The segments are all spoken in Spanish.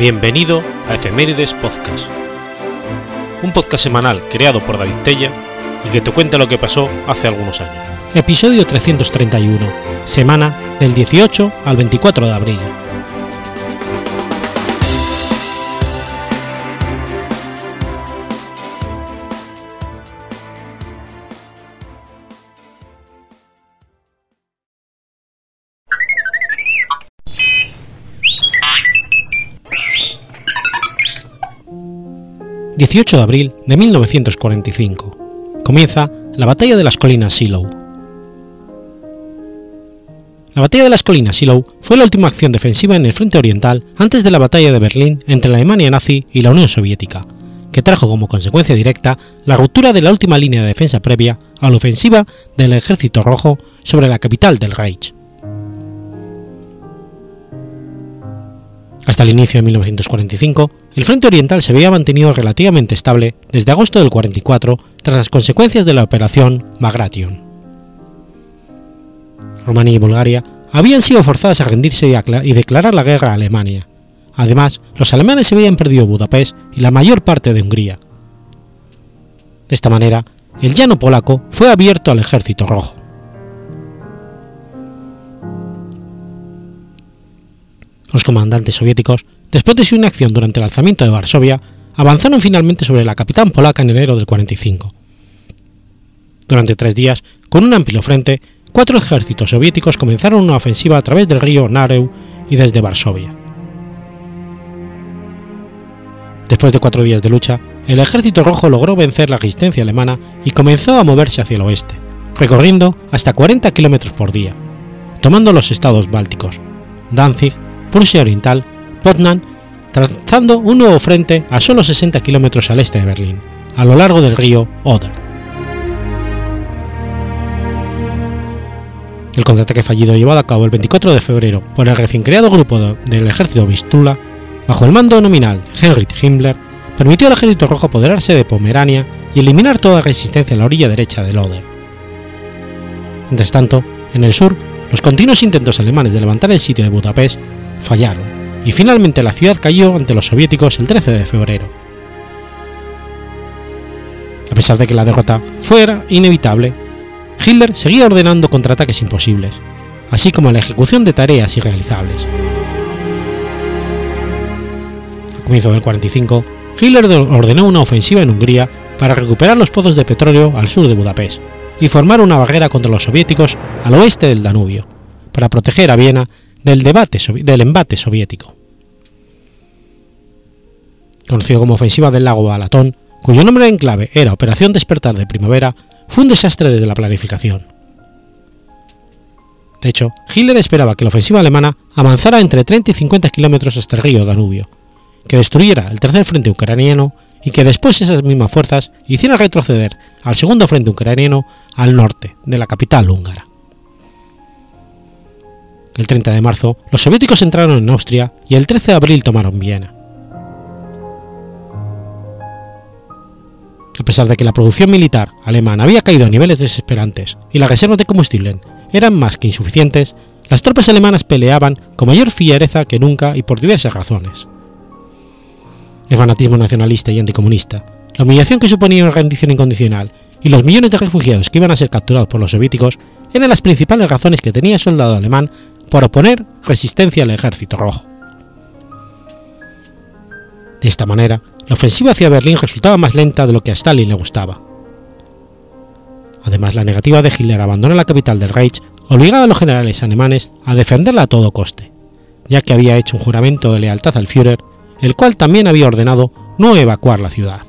Bienvenido a Efemérides Podcast, un podcast semanal creado por David Tella y que te cuenta lo que pasó hace algunos años. Episodio 331, semana del 18 al 24 de abril. 18 de abril de 1945. Comienza la Batalla de las Colinas Shiloh. La Batalla de las Colinas Shiloh fue la última acción defensiva en el frente oriental antes de la Batalla de Berlín entre la Alemania nazi y la Unión Soviética, que trajo como consecuencia directa la ruptura de la última línea de defensa previa a la ofensiva del Ejército Rojo sobre la capital del Reich. Hasta el inicio de 1945, el frente oriental se había mantenido relativamente estable desde agosto del 44 tras las consecuencias de la operación Bagration. Rumanía y Bulgaria habían sido forzadas a rendirse y, declarar la guerra a Alemania. Además, los alemanes habían perdido Budapest y la mayor parte de Hungría. De esta manera, el llano polaco fue abierto al ejército rojo. Los comandantes soviéticos, después de su inacción durante el alzamiento de Varsovia, avanzaron finalmente sobre la capital polaca en enero del 45. Durante tres días, con un amplio frente, cuatro ejércitos soviéticos comenzaron una ofensiva a través del río Narew y desde Varsovia. Después de cuatro días de lucha, el ejército rojo logró vencer la resistencia alemana y comenzó a moverse hacia el oeste, recorriendo hasta 40 kilómetros por día, tomando los estados bálticos, Danzig, Prusia Oriental, Poznan, trazando un nuevo frente a solo 60 kilómetros al este de Berlín, a lo largo del río Oder. El contraataque fallido llevado a cabo el 24 de febrero por el recién creado grupo del ejército Vistula, bajo el mando nominal Heinrich Himmler, permitió al ejército rojo apoderarse de Pomerania y eliminar toda resistencia en la orilla derecha del Oder. Mientras tanto, en el sur, los continuos intentos alemanes de levantar el sitio de Budapest fallaron, y finalmente la ciudad cayó ante los soviéticos el 13 de febrero. A pesar de que la derrota fuera inevitable, Hitler seguía ordenando contraataques imposibles, así como la ejecución de tareas irrealizables. A comienzo del 45, Hitler ordenó una ofensiva en Hungría para recuperar los pozos de petróleo al sur de Budapest y formar una barrera contra los soviéticos al oeste del Danubio, para proteger a Viena del, embate soviético. Conocido como Ofensiva del Lago Balatón, cuyo nombre en clave era Operación Despertar de Primavera, fue un desastre desde la planificación. De hecho, Hitler esperaba que la ofensiva alemana avanzara entre 30 y 50 kilómetros hasta el río Danubio, que destruyera el tercer frente ucraniano y que después esas mismas fuerzas hicieran retroceder al segundo frente ucraniano al norte de la capital húngara. El 30 de marzo, los soviéticos entraron en Austria y el 13 de abril tomaron Viena. A pesar de que la producción militar alemana había caído a niveles desesperantes y las reservas de combustible eran más que insuficientes, las tropas alemanas peleaban con mayor fiereza que nunca y por diversas razones. El fanatismo nacionalista y anticomunista, la humillación que suponía una rendición incondicional y los millones de refugiados que iban a ser capturados por los soviéticos eran las principales razones que tenía el soldado alemán por oponer resistencia al ejército rojo. De esta manera, la ofensiva hacia Berlín resultaba más lenta de lo que a Stalin le gustaba. Además, la negativa de Hitler a abandonar la capital del Reich obligaba a los generales alemanes a defenderla a todo coste, ya que había hecho un juramento de lealtad al Führer, el cual también había ordenado no evacuar la ciudad.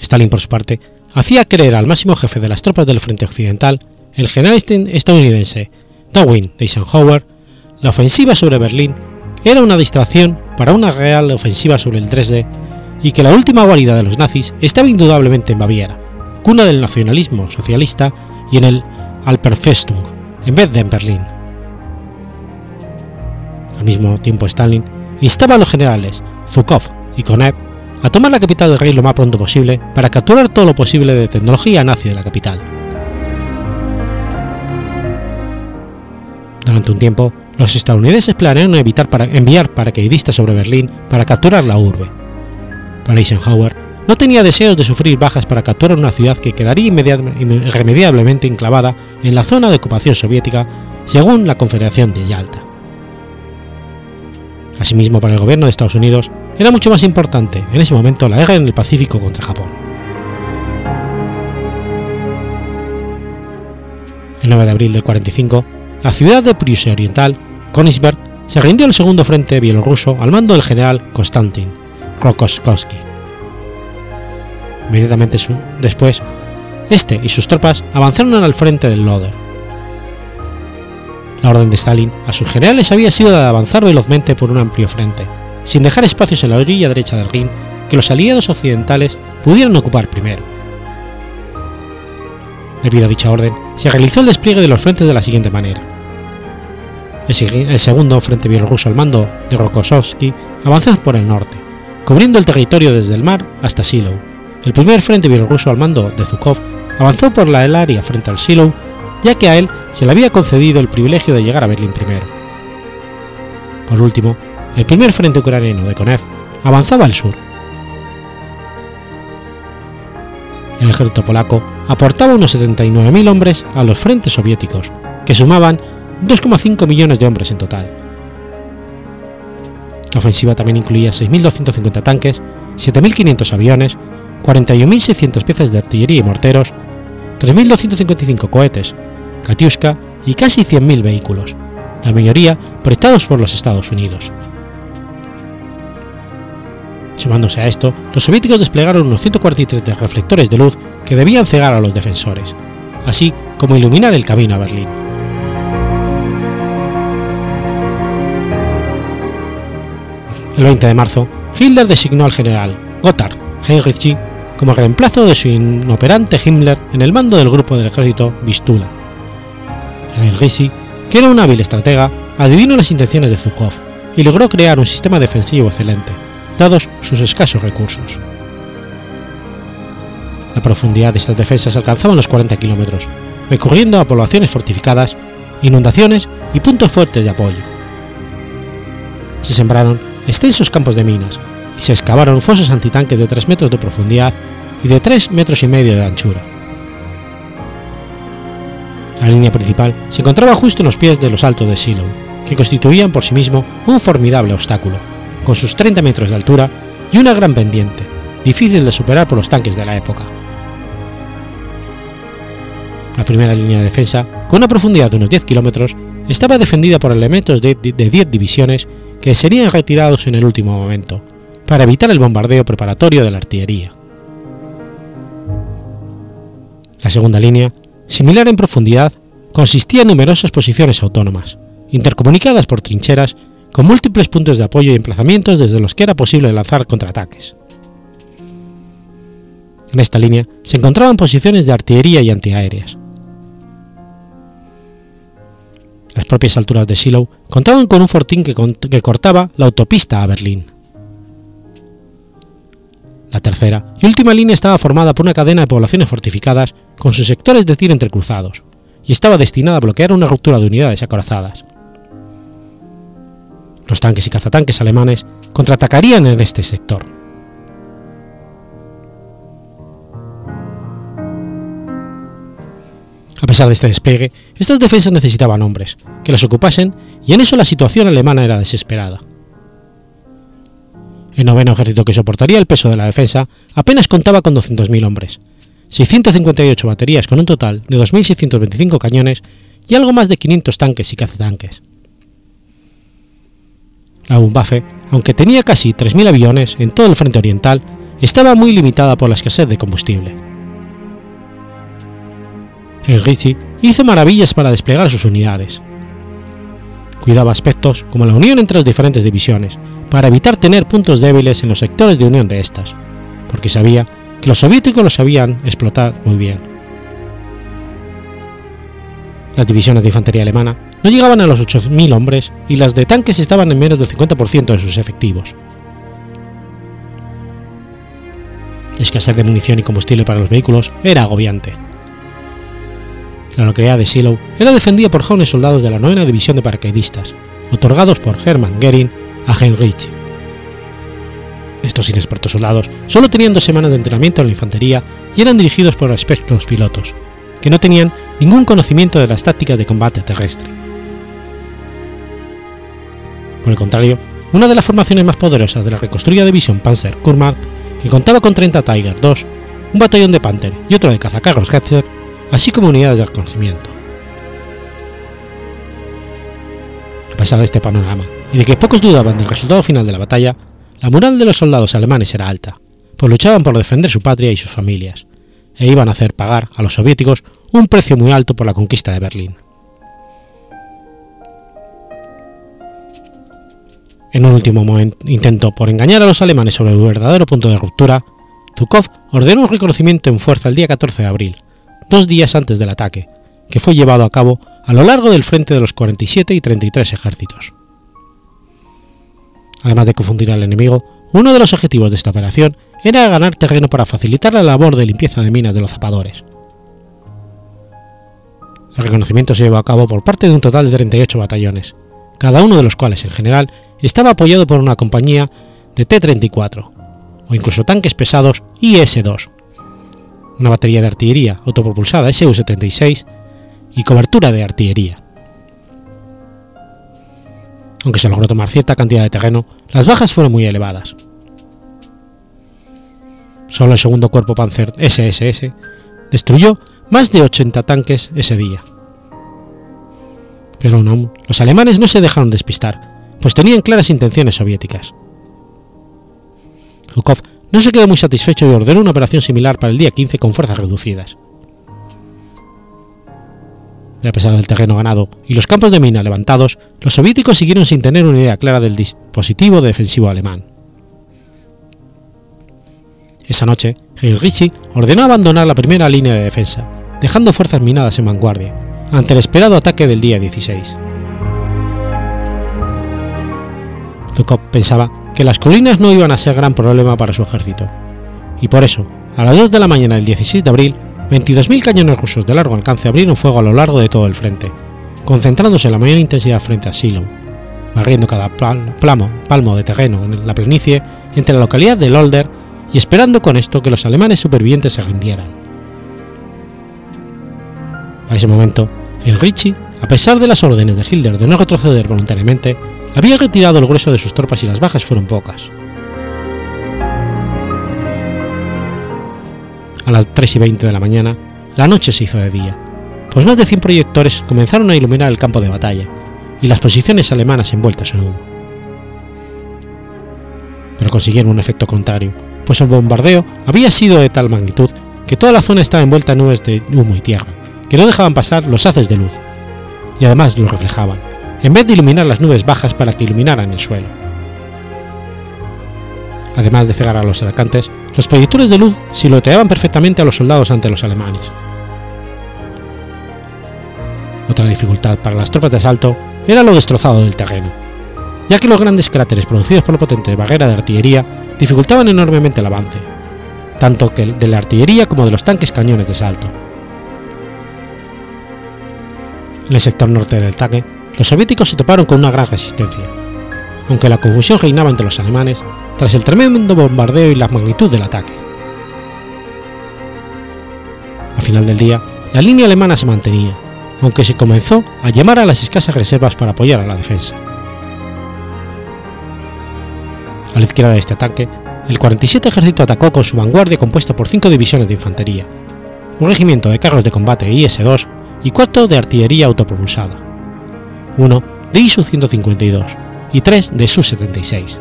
Stalin, por su parte, hacía creer al máximo jefe de las tropas del frente occidental el general estadounidense Darwin Eisenhower, la ofensiva sobre Berlín era una distracción para una real ofensiva sobre el 3D y que la última guarida de los nazis estaba indudablemente en Baviera, cuna del nacionalismo socialista y en el Alperfestung, en vez de en Berlín. Al mismo tiempo Stalin instaba a los generales Zhukov y Konev a tomar la capital del rey lo más pronto posible para capturar todo lo posible de tecnología nazi de la capital. Durante un tiempo, los estadounidenses planearon evitar para, enviar paracaidistas sobre Berlín para capturar la urbe. Pero Eisenhower no tenía deseos de sufrir bajas para capturar una ciudad que quedaría irremediablemente enclavada en la zona de ocupación soviética según la Confederación de Yalta. Asimismo, para el gobierno de Estados Unidos era mucho más importante en ese momento la guerra en el Pacífico contra Japón. El 9 de abril del 45, la ciudad de Prusia Oriental, Königsberg, se rindió al segundo frente bielorruso al mando del general Konstantin Rokossovsky. Inmediatamente después, este y sus tropas avanzaron al frente del Loder. La orden de Stalin a sus generales había sido de avanzar velozmente por un amplio frente, sin dejar espacios en la orilla derecha del Rin que los aliados occidentales pudieran ocupar primero. Debido a dicha orden, se realizó el despliegue de los frentes de la siguiente manera. El, segundo frente bielorruso al mando de Rokossovsky avanzó por el norte, cubriendo el territorio desde el mar hasta Silo. El primer frente bielorruso al mando de Zhukov avanzó por la área frente al Silo, ya que a él se le había concedido el privilegio de llegar a Berlín primero. Por último, el primer frente ucraniano de Konev avanzaba al sur, el ejército polaco aportaba unos 79.000 hombres a los frentes soviéticos, que sumaban 2,5 millones de hombres en total. La ofensiva también incluía 6.250 tanques, 7.500 aviones, 41.600 piezas de artillería y morteros, 3.255 cohetes, Katyuska y casi 100.000 vehículos, la mayoría prestados por los Estados Unidos. Sumándose a esto, los soviéticos desplegaron unos 143 reflectores de luz que debían cegar a los defensores, así como iluminar el camino a Berlín. El 20 de marzo, Hitler designó al general Gotthard Heinrich como reemplazo de su inoperante Himmler en el mando del grupo del ejército Vistula. Heinrich, que era un hábil estratega, adivinó las intenciones de Zhukov y logró crear un sistema defensivo excelente, dados sus escasos recursos. La profundidad de estas defensas alcanzaba los 40 kilómetros, recurriendo a poblaciones fortificadas, inundaciones y puntos fuertes de apoyo. Se sembraron extensos campos de minas y se excavaron fosos antitanques de 3 metros de profundidad y de 3 metros y medio de anchura. La línea principal se encontraba justo en los pies de los altos de Silo, que constituían por sí mismo un formidable obstáculo con sus 30 metros de altura y una gran pendiente, difícil de superar por los tanques de la época. La primera línea de defensa, con una profundidad de unos 10 kilómetros, estaba defendida por elementos de, de 10 divisiones que serían retirados en el último momento, para evitar el bombardeo preparatorio de la artillería. La segunda línea, similar en profundidad, consistía en numerosas posiciones autónomas, intercomunicadas por trincheras con múltiples puntos de apoyo y emplazamientos desde los que era posible lanzar contraataques. En esta línea se encontraban posiciones de artillería y antiaéreas. Las propias alturas de Silo contaban con un fortín que, que cortaba la autopista a Berlín. La tercera y última línea estaba formada por una cadena de poblaciones fortificadas con sus sectores de tiro entrecruzados, y estaba destinada a bloquear una ruptura de unidades acorazadas los tanques y cazatanques alemanes contraatacarían en este sector. A pesar de este despliegue, estas defensas necesitaban hombres, que las ocupasen, y en eso la situación alemana era desesperada. El noveno ejército que soportaría el peso de la defensa apenas contaba con 200.000 hombres, 658 baterías con un total de 2.625 cañones y algo más de 500 tanques y cazatanques. La Luftwaffe, aunque tenía casi 3.000 aviones en todo el frente oriental, estaba muy limitada por la escasez de combustible. Ritchie hizo maravillas para desplegar sus unidades. Cuidaba aspectos como la unión entre las diferentes divisiones, para evitar tener puntos débiles en los sectores de unión de estas, porque sabía que los soviéticos los sabían explotar muy bien. Las divisiones de infantería alemana no llegaban a los 8.000 hombres y las de tanques estaban en menos del 50% de sus efectivos. La escasez de munición y combustible para los vehículos era agobiante. La localidad de Silo era defendida por jóvenes soldados de la 9 División de Paracaidistas, otorgados por Hermann Goering a Heinrich. Estos inexpertos soldados solo tenían dos semanas de entrenamiento en la infantería y eran dirigidos por expertos pilotos, que no tenían ningún conocimiento de las tácticas de combate terrestre. Por el contrario, una de las formaciones más poderosas de la reconstruida división Panzer Kurmark, que contaba con 30 Tiger II, un batallón de Panther y otro de cazacarros Hetzer, así como unidades de reconocimiento. A pesar de este panorama y de que pocos dudaban del resultado final de la batalla, la moral de los soldados alemanes era alta, pues luchaban por defender su patria y sus familias, e iban a hacer pagar a los soviéticos un precio muy alto por la conquista de Berlín. En un último intento por engañar a los alemanes sobre el verdadero punto de ruptura, Zhukov ordenó un reconocimiento en fuerza el día 14 de abril, dos días antes del ataque, que fue llevado a cabo a lo largo del frente de los 47 y 33 ejércitos. Además de confundir al enemigo, uno de los objetivos de esta operación era ganar terreno para facilitar la labor de limpieza de minas de los zapadores. El reconocimiento se llevó a cabo por parte de un total de 38 batallones, cada uno de los cuales en general estaba apoyado por una compañía de T-34, o incluso tanques pesados IS-2, una batería de artillería autopropulsada Su-76 y cobertura de artillería. Aunque se logró tomar cierta cantidad de terreno, las bajas fueron muy elevadas. Solo el segundo cuerpo Panzer SSS destruyó más de 80 tanques ese día. Pero aún los alemanes no se dejaron despistar pues tenían claras intenciones soviéticas. Zhukov no se quedó muy satisfecho y ordenó una operación similar para el día 15 con fuerzas reducidas. a pesar del terreno ganado y los campos de mina levantados, los soviéticos siguieron sin tener una idea clara del dispositivo defensivo alemán. Esa noche, Heinrich ordenó abandonar la primera línea de defensa, dejando fuerzas minadas en vanguardia, ante el esperado ataque del día 16. Zhukov pensaba que las colinas no iban a ser gran problema para su ejército, y por eso, a las 2 de la mañana del 16 de abril, 22.000 cañones rusos de largo alcance abrieron fuego a lo largo de todo el frente, concentrándose la mayor intensidad frente a Silo, barriendo cada palmo de terreno en la planicie entre la localidad de Lolder y esperando con esto que los alemanes supervivientes se rindieran. Para ese momento, el Ritchie, a pesar de las órdenes de Hitler de no retroceder voluntariamente, había retirado el grueso de sus tropas y las bajas fueron pocas. A las 3 y 20 de la mañana, la noche se hizo de día, pues más de 100 proyectores comenzaron a iluminar el campo de batalla y las posiciones alemanas envueltas en humo. Pero consiguieron un efecto contrario, pues el bombardeo había sido de tal magnitud que toda la zona estaba envuelta en nubes de humo y tierra, que no dejaban pasar los haces de luz, y además lo reflejaban, en vez de iluminar las nubes bajas para que iluminaran el suelo. Además de cegar a los atacantes, los proyectores de luz silueteaban perfectamente a los soldados ante los alemanes. Otra dificultad para las tropas de asalto era lo destrozado del terreno, ya que los grandes cráteres producidos por la potente barrera de artillería dificultaban enormemente el avance, tanto de la artillería como de los tanques cañones de asalto. En el sector norte del ataque, los soviéticos se toparon con una gran resistencia, aunque la confusión reinaba entre los alemanes tras el tremendo bombardeo y la magnitud del ataque. Al final del día, la línea alemana se mantenía, aunque se comenzó a llamar a las escasas reservas para apoyar a la defensa. A la izquierda de este ataque, el 47 ejército atacó con su vanguardia compuesta por cinco divisiones de infantería, un regimiento de carros de combate IS-2 y cuatro de artillería autopropulsada uno de ISU-152 y tres de Su-76.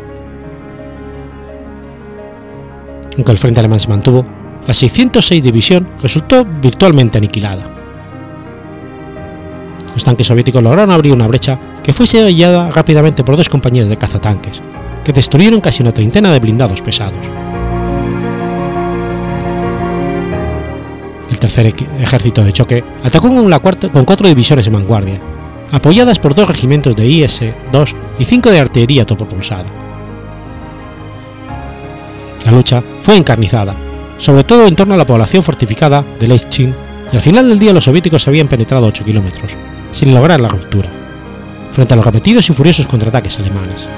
Aunque el frente alemán se mantuvo, la 606 División resultó virtualmente aniquilada. Los tanques soviéticos lograron abrir una brecha que fue sellada rápidamente por dos compañías de cazatanques, que destruyeron casi una treintena de blindados pesados. El tercer ejército de choque atacó con, la cuarta, con cuatro divisiones en vanguardia, apoyadas por dos regimientos de IS-2 y cinco de artillería autopropulsada. La lucha fue encarnizada, sobre todo en torno a la población fortificada de Lechín y al final del día los soviéticos habían penetrado 8 kilómetros, sin lograr la ruptura, frente a los repetidos y furiosos contraataques alemanes.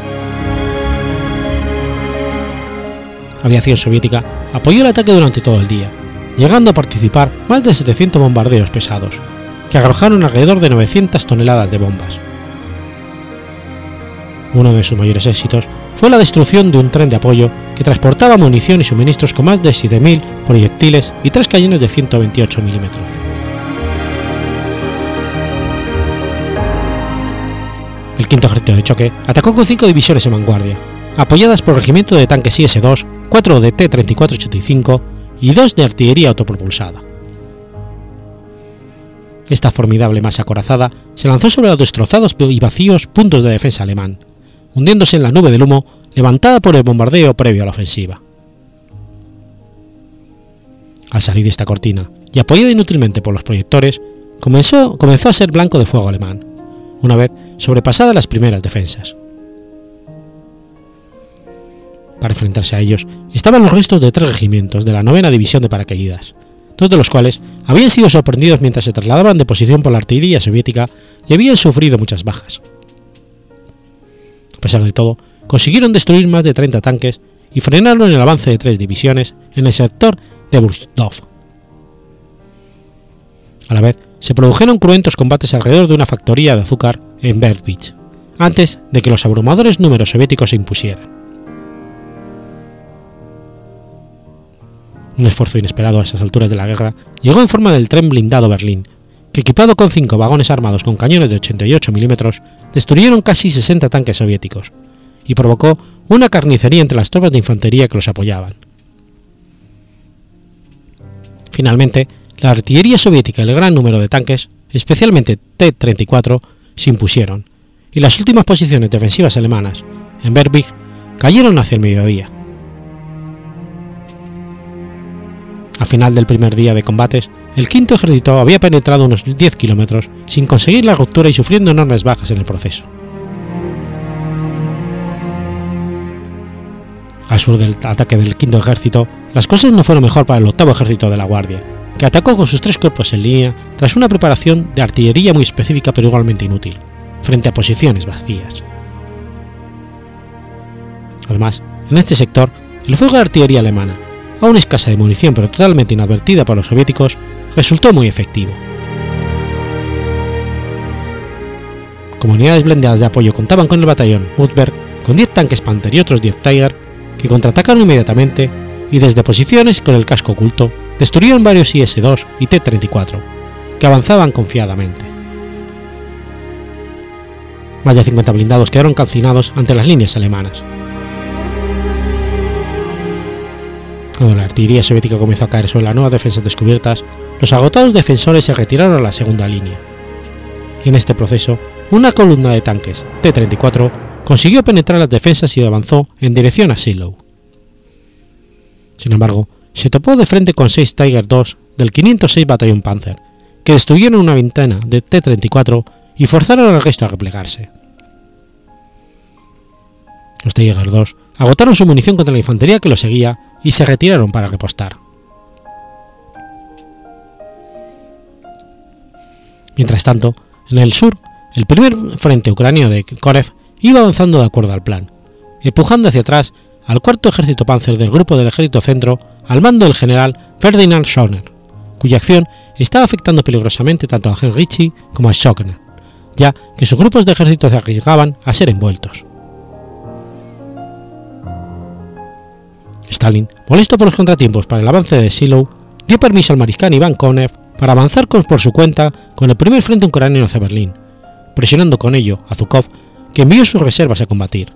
Aviación soviética apoyó el ataque durante todo el día, llegando a participar más de 700 bombardeos pesados, que arrojaron alrededor de 900 toneladas de bombas. Uno de sus mayores éxitos fue la destrucción de un tren de apoyo que transportaba munición y suministros con más de 7.000 proyectiles y tres cañones de 128 milímetros. El quinto ejército de choque atacó con cinco divisiones en vanguardia, apoyadas por regimiento de tanques IS-2, 4 de T-3485 y dos de artillería autopropulsada. Esta formidable masa acorazada se lanzó sobre los destrozados y vacíos puntos de defensa alemán, hundiéndose en la nube del humo levantada por el bombardeo previo a la ofensiva. Al salir de esta cortina, y apoyada inútilmente por los proyectores, comenzó, comenzó a ser blanco de fuego alemán, una vez sobrepasadas las primeras defensas. Para enfrentarse a ellos estaban los restos de tres regimientos de la novena división de paracaídas, dos de los cuales habían sido sorprendidos mientras se trasladaban de posición por la artillería soviética y habían sufrido muchas bajas. A pesar de todo, consiguieron destruir más de 30 tanques y frenaron el avance de tres divisiones en el sector de Burstov. A la vez, se produjeron cruentos combates alrededor de una factoría de azúcar en Berbich, antes de que los abrumadores números soviéticos se impusieran. Un esfuerzo inesperado a esas alturas de la guerra llegó en forma del tren blindado Berlín, que equipado con cinco vagones armados con cañones de 88 milímetros, destruyeron casi 60 tanques soviéticos y provocó una carnicería entre las tropas de infantería que los apoyaban. Finalmente, la artillería soviética y el gran número de tanques, especialmente T-34, se impusieron, y las últimas posiciones defensivas alemanas, en Berbig, cayeron hacia el mediodía. A final del primer día de combates, el quinto ejército había penetrado unos 10 kilómetros sin conseguir la ruptura y sufriendo enormes bajas en el proceso. Al sur del ataque del quinto ejército, las cosas no fueron mejor para el octavo ejército de la Guardia, que atacó con sus tres cuerpos en línea tras una preparación de artillería muy específica pero igualmente inútil, frente a posiciones vacías. Además, en este sector, el fuego de artillería alemana, aún escasa de munición pero totalmente inadvertida por los soviéticos, resultó muy efectivo. Comunidades blindadas de apoyo contaban con el batallón Mutberg, con 10 tanques Panther y otros 10 Tiger, que contraatacaron inmediatamente y desde posiciones con el casco oculto destruyeron varios IS-2 y T-34, que avanzaban confiadamente. Más de 50 blindados quedaron calcinados ante las líneas alemanas. Cuando la artillería soviética comenzó a caer sobre las nuevas defensas descubiertas, los agotados defensores se retiraron a la segunda línea. En este proceso, una columna de tanques T-34 consiguió penetrar las defensas y avanzó en dirección a Silo. Sin embargo, se topó de frente con 6 Tiger II del 506 Batallón Panzer, que destruyeron una ventana de T-34 y forzaron al resto a replegarse. Los Tiger II agotaron su munición contra la infantería que los seguía y se retiraron para repostar. Mientras tanto, en el sur, el primer frente ucraniano de Korev iba avanzando de acuerdo al plan, empujando hacia atrás al cuarto ejército panzer del grupo del ejército centro al mando del general Ferdinand Schoner, cuya acción estaba afectando peligrosamente tanto a Heinrichi como a Schoner, ya que sus grupos de ejército se arriesgaban a ser envueltos. Stalin, molesto por los contratiempos para el avance de Silo, dio permiso al mariscal Iván Konev para avanzar por su cuenta con el primer frente ucraniano hacia Berlín, presionando con ello a Zhukov, que envió sus reservas a combatir,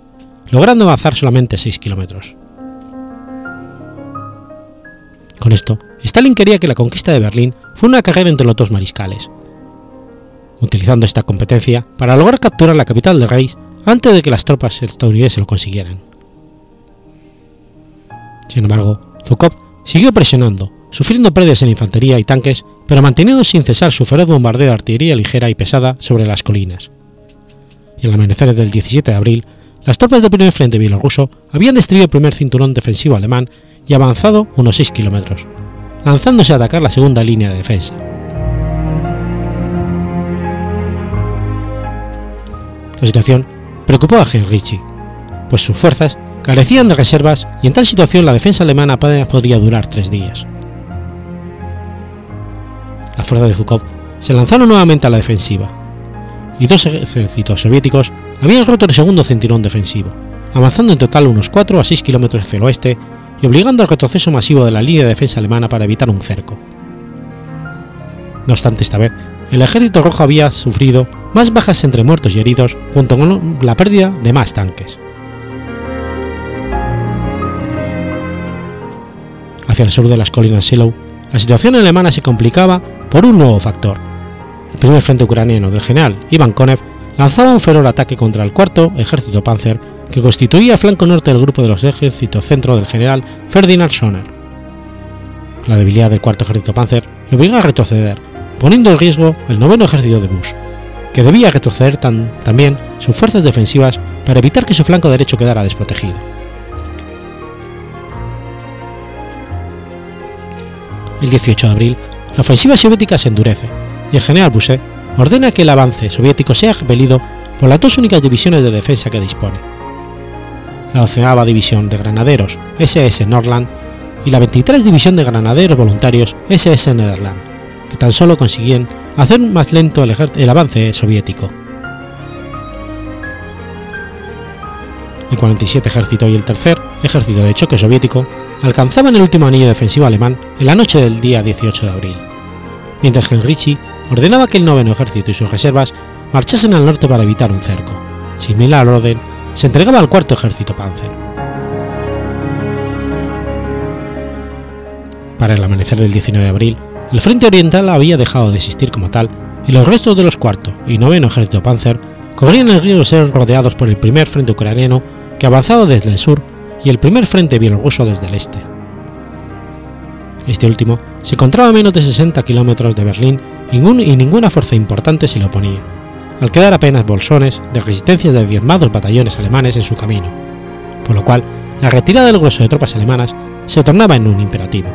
logrando avanzar solamente 6 kilómetros. Con esto, Stalin quería que la conquista de Berlín fuera una carrera entre los dos mariscales, utilizando esta competencia para lograr capturar la capital del Reich antes de que las tropas estadounidenses lo consiguieran. Sin embargo, Zhukov siguió presionando, sufriendo pérdidas en infantería y tanques, pero manteniendo sin cesar su feroz bombardeo de artillería ligera y pesada sobre las colinas. Y en el amanecer del 17 de abril, las tropas del primer frente bielorruso habían destruido el primer cinturón defensivo alemán y avanzado unos 6 kilómetros, lanzándose a atacar la segunda línea de defensa. La situación preocupó a Heinrichi, pues sus fuerzas carecían de reservas y en tal situación la defensa alemana apenas podría durar tres días. Las fuerzas de Zhukov se lanzaron nuevamente a la defensiva, y dos ejércitos soviéticos habían roto el segundo cinturón defensivo, avanzando en total unos 4 a 6 kilómetros hacia el oeste y obligando al retroceso masivo de la línea de defensa alemana para evitar un cerco. No obstante, esta vez, el ejército rojo había sufrido más bajas entre muertos y heridos junto con la pérdida de más tanques. Hacia el sur de las colinas Shiloh, la situación alemana se complicaba por un nuevo factor. El primer frente ucraniano del general Ivan Konev lanzaba un feroz ataque contra el cuarto ejército panzer que constituía el flanco norte del grupo de los ejércitos centro del general Ferdinand Schoner. La debilidad del cuarto ejército panzer le obligó a retroceder, poniendo en riesgo el noveno ejército de Bush, que debía retroceder también sus fuerzas defensivas para evitar que su flanco derecho quedara desprotegido. El 18 de abril, la ofensiva soviética se endurece y el general Busset ordena que el avance soviético sea repelido por las dos únicas divisiones de defensa que dispone, la 12 División de Granaderos SS Nordland y la 23 División de Granaderos Voluntarios SS Nederland, que tan solo consiguieron hacer más lento el avance soviético. El 47 Ejército y el Tercer Ejército de Choque Soviético alcanzaban el último anillo defensivo alemán en la noche del día 18 de abril, mientras Heinrichi ordenaba que el noveno ejército y sus reservas marchasen al norte para evitar un cerco. Similar orden, se entregaba al cuarto ejército panzer. Para el amanecer del 19 de abril, el frente oriental había dejado de existir como tal y los restos de los cuarto y noveno ejército panzer corrían el riesgo de ser rodeados por el primer frente ucraniano que avanzaba desde el sur y el primer frente bielorruso desde el este. Este último se encontraba a menos de 60 kilómetros de Berlín y, ninguna fuerza importante se le oponía, al quedar apenas bolsones de resistencia de diezmados batallones alemanes en su camino, por lo cual la retirada del grueso de tropas alemanas se tornaba en un imperativo.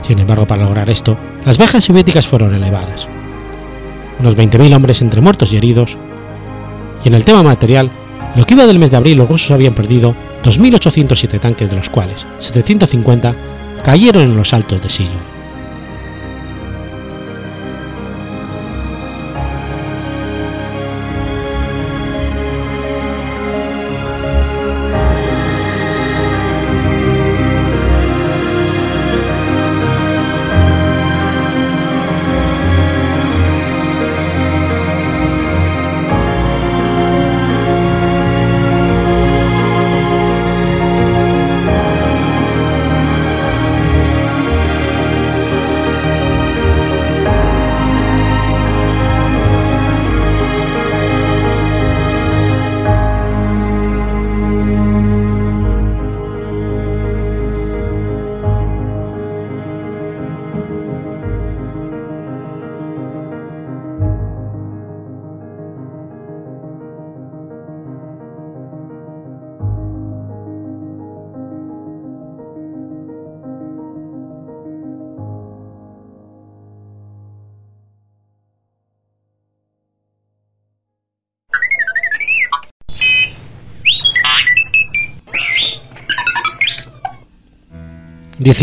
Sin embargo, para lograr esto, las bajas soviéticas fueron elevadas. Unos 20.000 hombres entre muertos y heridos, y en el tema material, lo que iba del mes de abril los rusos habían perdido 2.807 tanques de los cuales 750 cayeron en los altos de Silo.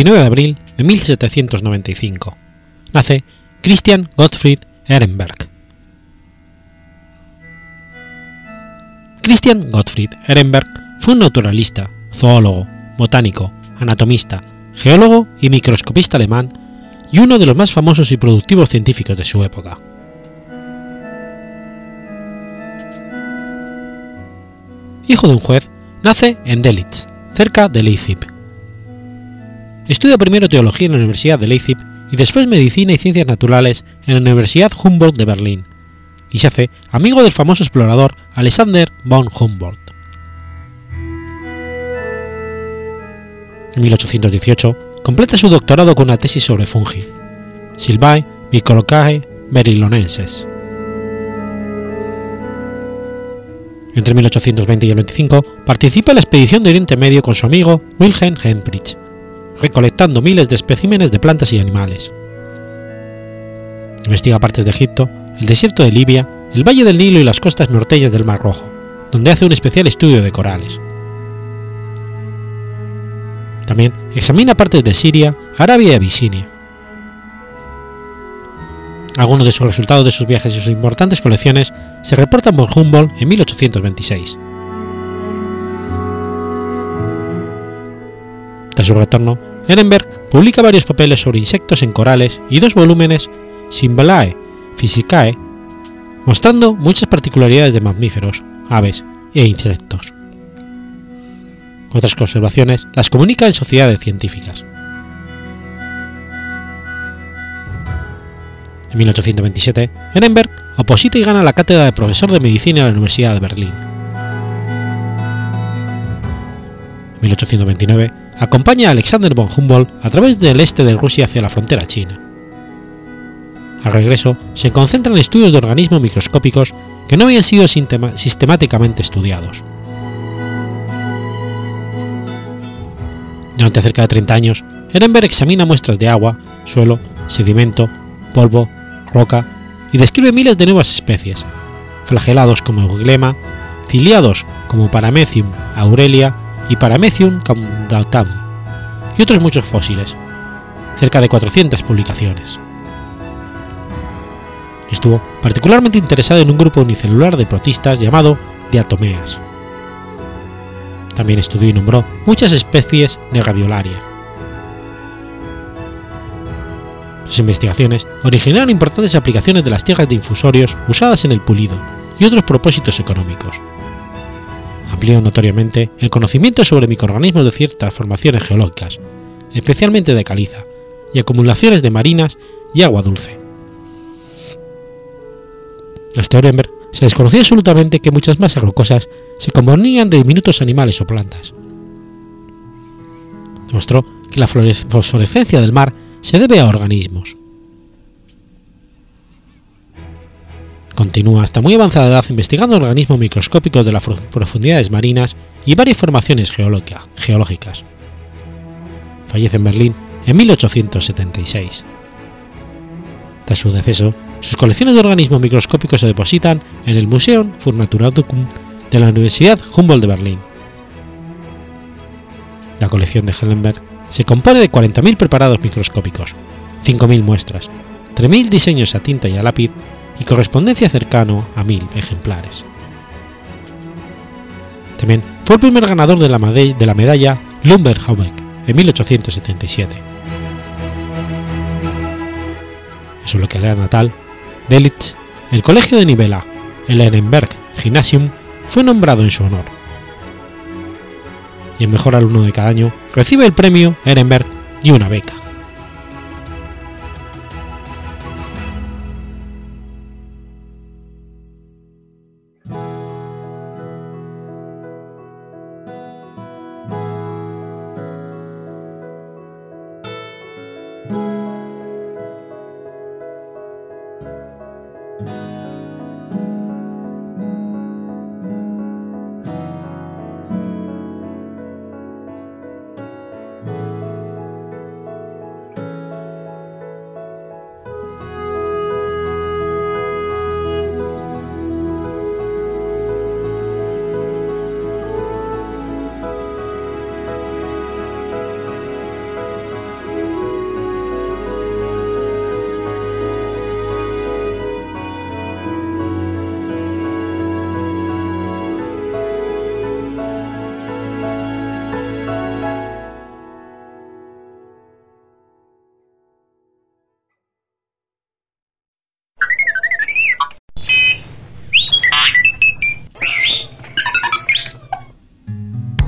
19 de abril de 1795. Nace Christian Gottfried Ehrenberg. Christian Gottfried Ehrenberg fue un naturalista, zoólogo, botánico, anatomista, geólogo y microscopista alemán y uno de los más famosos y productivos científicos de su época. Hijo de un juez, nace en Delitzsch, cerca de Leipzig, Estudia primero teología en la Universidad de Leipzig y después medicina y ciencias naturales en la Universidad Humboldt de Berlín, y se hace amigo del famoso explorador Alexander von Humboldt. En 1818 completa su doctorado con una tesis sobre fungi, Silvae Mycolocae merilonenses. Entre 1820 y el 25 participa en la expedición de Oriente Medio con su amigo Wilhelm Hemprich, recolectando miles de especímenes de plantas y animales. Investiga partes de Egipto, el desierto de Libia el Valle del Nilo y las costas norteñas del Mar Rojo, donde hace un especial estudio de corales. También examina partes de Siria, Arabia y Abisinia. Algunos de sus resultados de sus viajes y sus importantes colecciones se reportan por Humboldt en 1826. Tras su retorno, Ehrenberg publica varios papeles sobre insectos en corales y dos volúmenes Symbolae Physicae, mostrando muchas particularidades de mamíferos, aves e insectos. Otras observaciones las comunica en sociedades científicas. En 1827, Ehrenberg oposita y gana la cátedra de profesor de medicina en la Universidad de Berlín. En 1829, acompaña a Alexander von Humboldt a través del este de Rusia hacia la frontera china. Al regreso, se concentra en estudios de organismos microscópicos que no habían sido sistemáticamente estudiados. Durante cerca de 30 años, Ehrenberg examina muestras de agua, suelo, sedimento, polvo, roca y describe miles de nuevas especies, flagelados como euglema, ciliados como Paramecium aurelia y Paramecium caudatam, y otros muchos fósiles, cerca de 400 publicaciones. Estuvo particularmente interesado en un grupo unicelular de protistas llamado diatomeas. También estudió y nombró muchas especies de radiolaria. Sus investigaciones originaron importantes aplicaciones de las tierras de infusorios usadas en el pulido y otros propósitos económicos. Amplió notoriamente el conocimiento sobre microorganismos de ciertas formaciones geológicas, especialmente de caliza, y acumulaciones de marinas y agua dulce. Hasta Ehrenberg se desconocía absolutamente que muchas masas rocosas se componían de diminutos animales o plantas. Demostró que la fosforescencia del mar se debe a organismos. Continúa hasta muy avanzada edad investigando organismos microscópicos de las profundidades marinas y varias formaciones geológicas. Fallece en Berlín en 1876. Tras su deceso, sus colecciones de organismos microscópicos se depositan en el Museum für Naturkunde de la Universidad Humboldt de Berlín. La colección de Hellenberg se compone de 40.000 preparados microscópicos, 5.000 muestras, 3.000 diseños a tinta y a lápiz y correspondencia cercano a 1.000 ejemplares. También fue el primer ganador de la, de la medalla en 1877. En su localidad natal, Delitzsch, el colegio de Nivela, el Ehrenberg Gymnasium, fue nombrado en su honor. Y el mejor alumno de cada año recibe el premio Ehrenberg y una beca.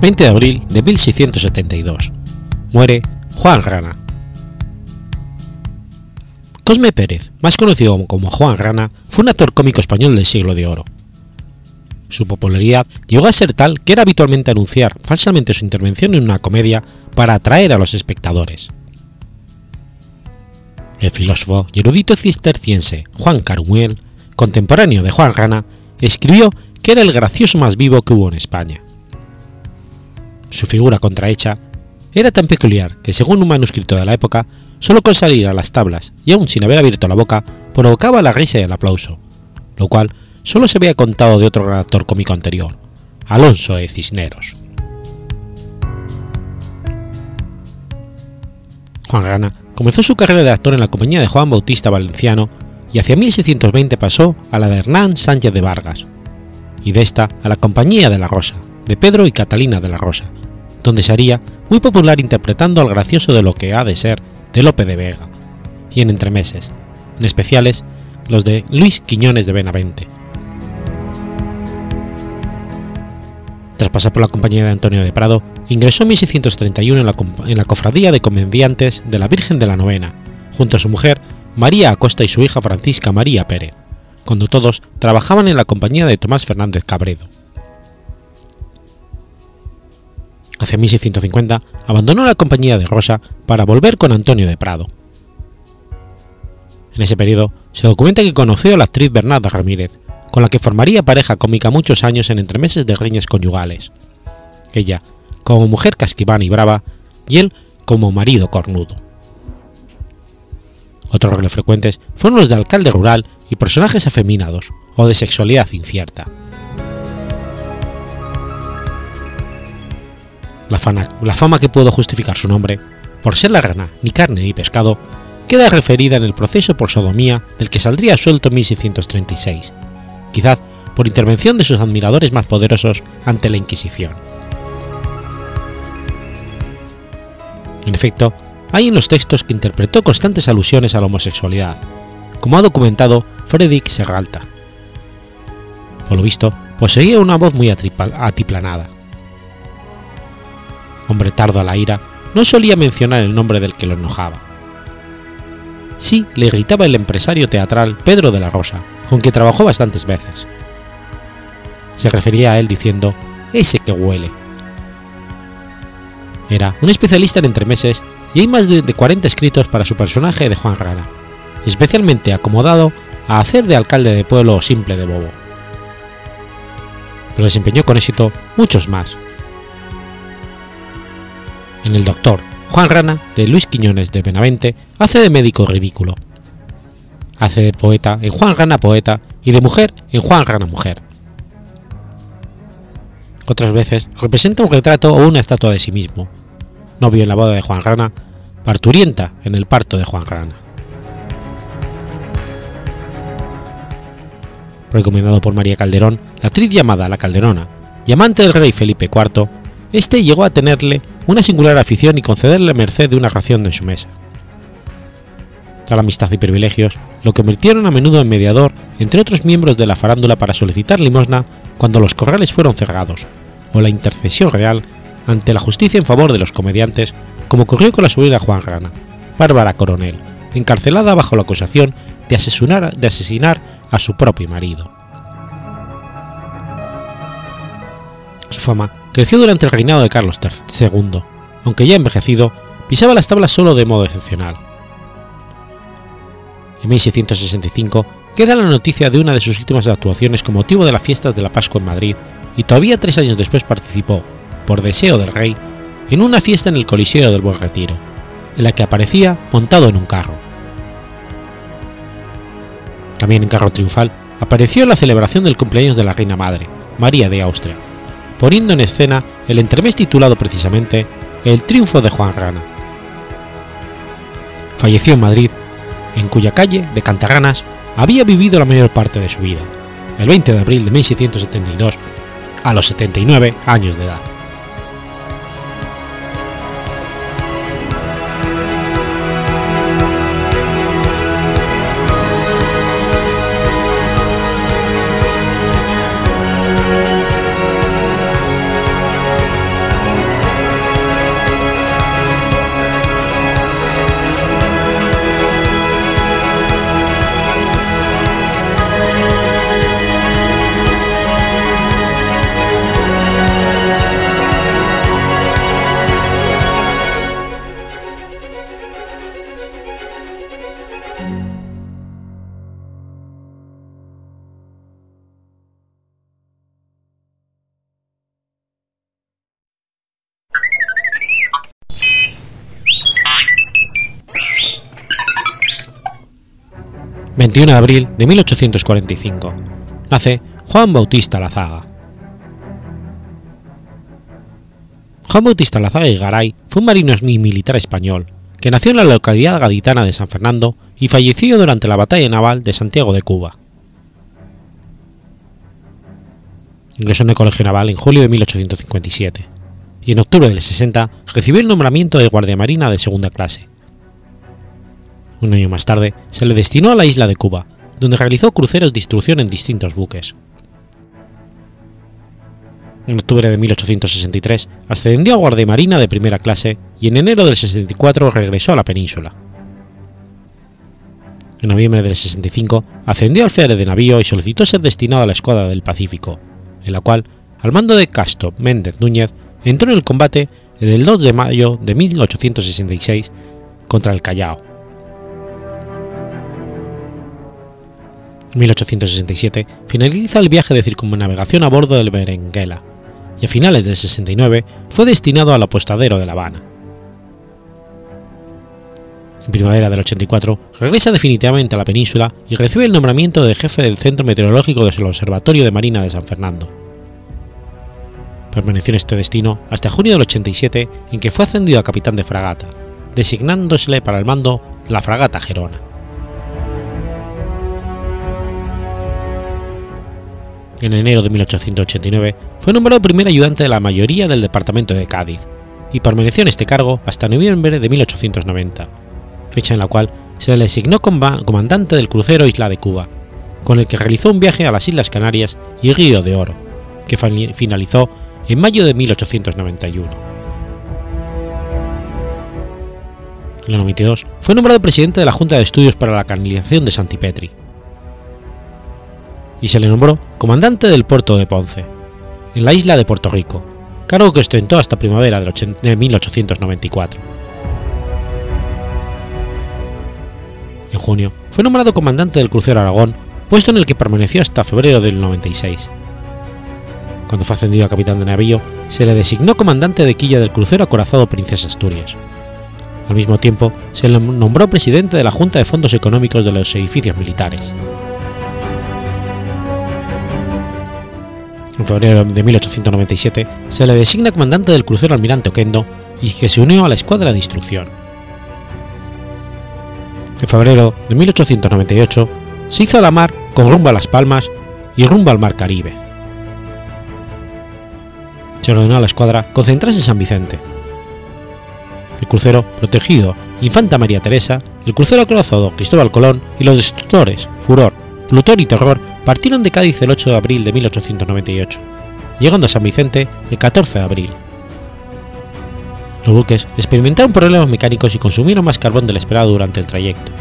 20 de abril de 1672. Muere Juan Rana. Cosme Pérez, más conocido como Juan Rana, fue un actor cómico español del siglo de oro. Su popularidad llegó a ser tal que era habitualmente anunciar falsamente su intervención en una comedia para atraer a los espectadores. El filósofo y erudito cisterciense Juan Carmuel, contemporáneo de Juan Rana, escribió que era el gracioso más vivo que hubo en España su figura contrahecha, era tan peculiar que según un manuscrito de la época, solo con salir a las tablas y aún sin haber abierto la boca, provocaba la risa y el aplauso, lo cual solo se había contado de otro gran actor cómico anterior, Alonso de Cisneros. Juan Rana comenzó su carrera de actor en la compañía de Juan Bautista Valenciano y hacia 1620 pasó a la de Hernán Sánchez de Vargas, y de esta a la compañía de la Rosa, de Pedro y Catalina de la Rosa, donde se haría muy popular interpretando al gracioso de lo que ha de ser de Lope de Vega, y en entremeses, en especiales los de Luis Quiñones de Benavente. Tras pasar por la compañía de Antonio de Prado, ingresó en 1631 en la, en la cofradía de comediantes de la Virgen de la Novena, junto a su mujer María Acosta y su hija Francisca María Pérez, cuando todos trabajaban en la compañía de Tomás Fernández Cabredo. Hacia 1650 abandonó la compañía de Rosa para volver con Antonio de Prado. En ese periodo se documenta que conoció a la actriz Bernarda Ramírez, con la que formaría pareja cómica muchos años en entremeses de riñas conyugales. Ella, como mujer casquivana y brava, y él como marido cornudo. Otros roles frecuentes fueron los de alcalde rural y personajes afeminados o de sexualidad incierta. La fama, que pudo justificar su nombre, por ser la rana ni carne ni pescado, queda referida en el proceso por sodomía del que saldría suelto en 1636, quizás por intervención de sus admiradores más poderosos ante la Inquisición. En efecto, hay en los textos que interpretó constantes alusiones a la homosexualidad, como ha documentado Frederick Serralta. Por lo visto, poseía una voz muy atiplanada. Hombre tardo a la ira, no solía mencionar el nombre del que lo enojaba. Sí le irritaba el empresario teatral Pedro de la Rosa, con quien trabajó bastantes veces. Se refería a él diciendo, ese que huele. Era un especialista en entremeses y hay más de 40 escritos para su personaje de Juan Rana, especialmente acomodado a hacer de alcalde de pueblo simple de Bobo. Pero desempeñó con éxito muchos más. En El Doctor, Juan Rana, de Luis Quiñones de Benavente, hace de médico ridículo. Hace de poeta en Juan Rana Poeta y de mujer en Juan Rana Mujer. Otras veces representa un retrato o una estatua de sí mismo, novio en la boda de Juan Rana, parturienta en el parto de Juan Rana. Recomendado por María Calderón, la actriz llamada La Calderona, y amante del rey Felipe IV, este llegó a tenerle una singular afición y concederle merced de una ración en su mesa. Tal amistad y privilegios lo convirtieron a menudo en mediador entre otros miembros de la farándula para solicitar limosna cuando los corrales fueron cerrados, o la intercesión real ante la justicia en favor de los comediantes, como ocurrió con la sobrina Juan Rana, Bárbara Coronel, encarcelada bajo la acusación de asesinar, de asesinar a su propio marido. Su fama creció durante el reinado de Carlos II, aunque ya envejecido, pisaba las tablas solo de modo excepcional. En 1665 queda la noticia de una de sus últimas actuaciones con motivo de las fiestas de la Pascua en Madrid y todavía tres años después participó, por deseo del rey, en una fiesta en el Coliseo del Buen Retiro, en la que aparecía montado en un carro. También en carro triunfal apareció en la celebración del cumpleaños de la Reina Madre, María de Austria, poniendo en escena el entremés titulado precisamente El triunfo de Juan Rana. Falleció en Madrid, en cuya calle de Cantaganas había vivido la mayor parte de su vida, el 20 de abril de 1672, a los 79 años de edad. 21 de abril de 1845. nace Juan Bautista Lazaga. Juan Bautista Lazaga y Garay fue un marino y militar español que nació en la localidad gaditana de San Fernando y falleció durante la batalla naval de Santiago de Cuba. Ingresó en el Colegio Naval en julio de 1857 y en octubre del 60 recibió el nombramiento de guardia marina de segunda clase. Un año más tarde se le destinó a la isla de Cuba, donde realizó cruceros de instrucción en distintos buques. En octubre de 1863 ascendió a guardia marina de primera clase y en enero del 64 regresó a la península. En noviembre del 65 ascendió al alférez de navío y solicitó ser destinado a la escuadra del Pacífico, en la cual, al mando de Castro Méndez Núñez, entró en el combate del 2 de mayo de 1866 contra el Callao. 1867 finaliza el viaje de circunnavegación a bordo del Berenguela y a finales del 69 fue destinado al apostadero de La Habana. En primavera del 84 regresa definitivamente a la península y recibe el nombramiento de jefe del Centro Meteorológico del Observatorio de Marina de San Fernando. Permaneció en este destino hasta junio del 87 en que fue ascendido a capitán de fragata, designándosele para el mando la fragata Gerona. En enero de 1889 fue nombrado primer ayudante de la mayoría del departamento de Cádiz y permaneció en este cargo hasta noviembre de 1890, fecha en la cual se le designó comandante del crucero Isla de Cuba, con el que realizó un viaje a las Islas Canarias y Río de Oro, que finalizó en mayo de 1891. En el 92 fue nombrado presidente de la Junta de Estudios para la Canalización de Santipetri y se le nombró comandante del puerto de Ponce, en la isla de Puerto Rico, cargo que ostentó hasta primavera de 1894. En junio fue nombrado comandante del crucero Aragón, puesto en el que permaneció hasta febrero del 96. Cuando fue ascendido a capitán de navío, se le designó comandante de quilla del crucero acorazado Princesa Asturias. Al mismo tiempo, se le nombró presidente de la Junta de Fondos Económicos de los Edificios Militares. En febrero de 1897 se le designa comandante del crucero Almirante Oquendo y que se unió a la escuadra de instrucción. En febrero de 1898 se hizo a la mar con rumbo a Las Palmas y rumbo al Mar Caribe. Se ordenó a la escuadra concentrarse en San Vicente. El crucero protegido Infanta María Teresa, el crucero acorazado Cristóbal Colón y los destructores Furor, Plutón y Terror partieron de Cádiz el 8 de abril de 1898, llegando a San Vicente el 14 de abril. Los buques experimentaron problemas mecánicos y consumieron más carbón del esperado durante el trayecto.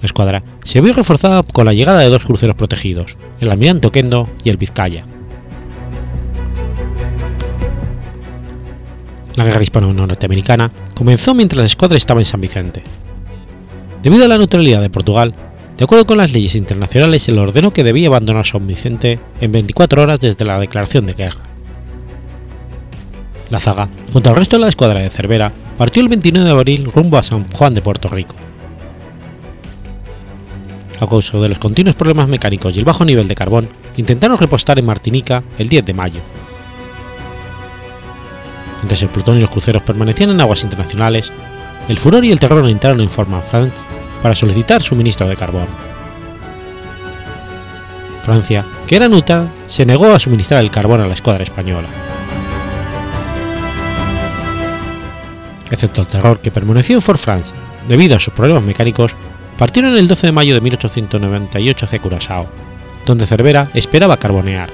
La escuadra se vio reforzada con la llegada de dos cruceros protegidos, el Almirante Oquendo y el Vizcaya. La guerra hispano-norteamericana comenzó mientras la escuadra estaba en San Vicente. Debido a la neutralidad de Portugal, de acuerdo con las leyes internacionales, se le ordenó que debía abandonar San Vicente en 24 horas desde la declaración de guerra. La zaga, junto al resto de la escuadra de Cervera, partió el 29 de abril rumbo a San Juan de Puerto Rico. A causa de los continuos problemas mecánicos y el bajo nivel de carbón, intentaron repostar en Martinica el 10 de mayo. Mientras el Plutón y los cruceros permanecían en aguas internacionales, el Furor y el Terror entraron en forma France para solicitar suministro de carbón. Francia, que era neutral, se negó a suministrar el carbón a la escuadra española. Excepto el terror que permaneció en Fort France debido a sus problemas mecánicos, partieron el 12 de mayo de 1898 hacia Curazao, donde Cervera esperaba carbonear.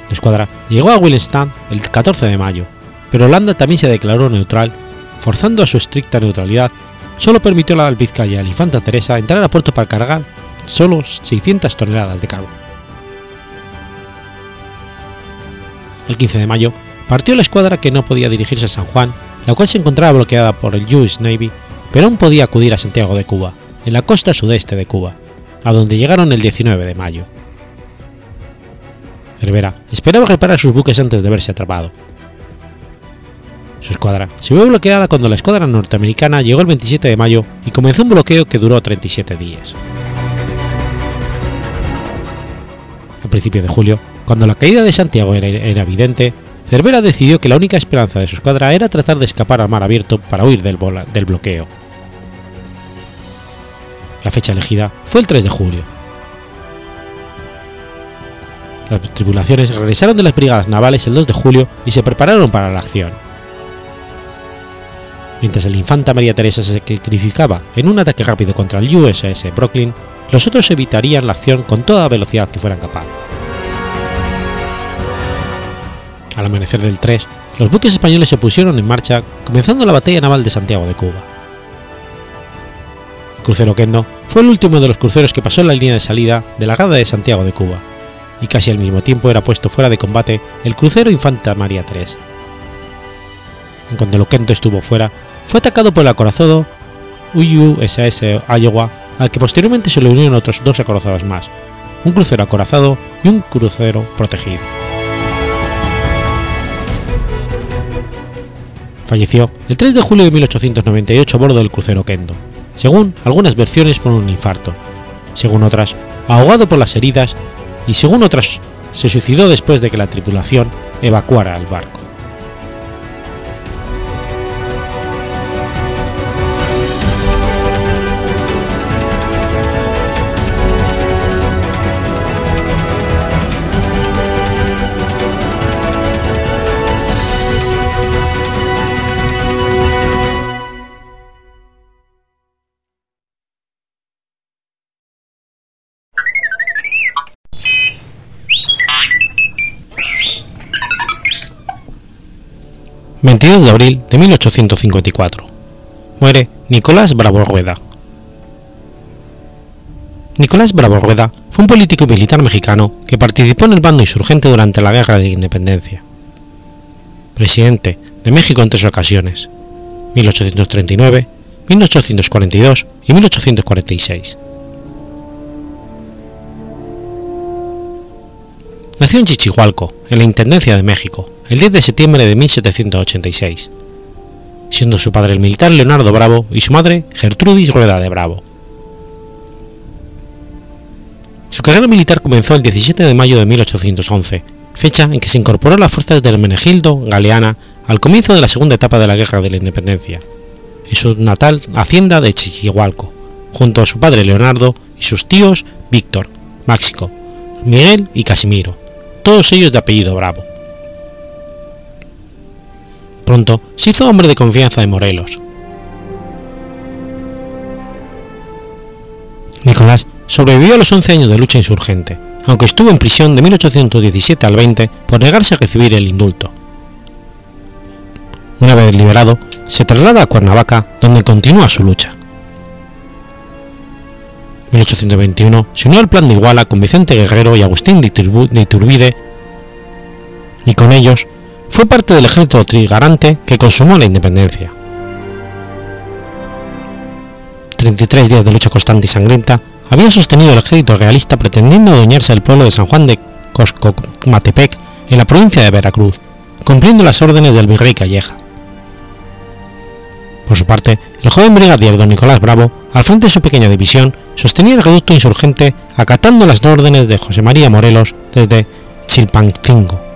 La escuadra llegó a Willemstad el 14 de mayo, pero Holanda también se declaró neutral, forzando a su estricta neutralidad solo permitió a la Vizcaya y a la Infanta Teresa entrar a puerto para cargar solo 600 toneladas de carbón. El 15 de mayo partió la escuadra que no podía dirigirse a San Juan, la cual se encontraba bloqueada por el US Navy, pero aún podía acudir a Santiago de Cuba, en la costa sudeste de Cuba, a donde llegaron el 19 de mayo. Cervera esperaba reparar sus buques antes de verse atrapado, su escuadra se vio bloqueada cuando la escuadra norteamericana llegó el 27 de mayo y comenzó un bloqueo que duró 37 días. principio de julio, cuando la caída de Santiago era, evidente, Cervera decidió que la única esperanza de su escuadra era tratar de escapar al mar abierto para huir del, del bloqueo. La fecha elegida fue el 3 de julio. Las tripulaciones regresaron de las brigadas navales el 2 de julio y se prepararon para la acción. Mientras el infanta María Teresa se sacrificaba en un ataque rápido contra el USS Brooklyn, los otros evitarían la acción con toda la velocidad que fueran capaces. Al amanecer del 3, los buques españoles se pusieron en marcha, comenzando la batalla naval de Santiago de Cuba. El crucero Kendo fue el último de los cruceros que pasó la línea de salida de la Gada de Santiago de Cuba, y casi al mismo tiempo era puesto fuera de combate el crucero Infanta María III. En cuanto el Kendo estuvo fuera, fue atacado por el acorazado USS Iowa, al que posteriormente se le unieron otros dos acorazados más, un crucero acorazado y un crucero protegido. Falleció el 3 de julio de 1898 a bordo del crucero Kendo, según algunas versiones por un infarto, según otras ahogado por las heridas y según otras se suicidó después de que la tripulación evacuara el barco. ...22 de abril de 1854... ...muere Nicolás Bravo Rueda. Nicolás Bravo Rueda fue un político y militar mexicano que participó en el bando insurgente durante la Guerra de Independencia. Presidente de México en tres ocasiones, 1839, 1842 y 1846. Nació en Chichihualco, en la Intendencia de México, el 10 de septiembre de 1786, siendo su padre el militar Leonardo Bravo y su madre Gertrudis Rueda de Bravo. Su carrera militar comenzó el 17 de mayo de 1811, fecha en que se incorporó a las fuerzas del Menegildo Galeana al comienzo de la segunda etapa de la Guerra de la Independencia, en su natal hacienda de Chichihualco, junto a su padre Leonardo y sus tíos Víctor, Máxico, Miguel y Casimiro, todos ellos de apellido Bravo. Pronto se hizo hombre de confianza de Morelos. Nicolás sobrevivió a los 11 años de lucha insurgente, aunque estuvo en prisión de 1817 al 20 por negarse a recibir el indulto. Una vez liberado, se traslada a Cuernavaca, donde continúa su lucha. 1821 se unió al plan de Iguala con Vicente Guerrero y Agustín de Iturbide y con ellos fue parte del ejército trigarante que consumó la independencia. 33 días de lucha constante y sangrienta habían sostenido el ejército realista pretendiendo adueñarse del pueblo de San Juan de Coscomatepec en la provincia de Veracruz, cumpliendo las órdenes del virrey Calleja. Por su parte, el joven brigadier don Nicolás Bravo, al frente de su pequeña división, sostenía el reducto insurgente acatando las órdenes de José María Morelos desde Chilpancingo.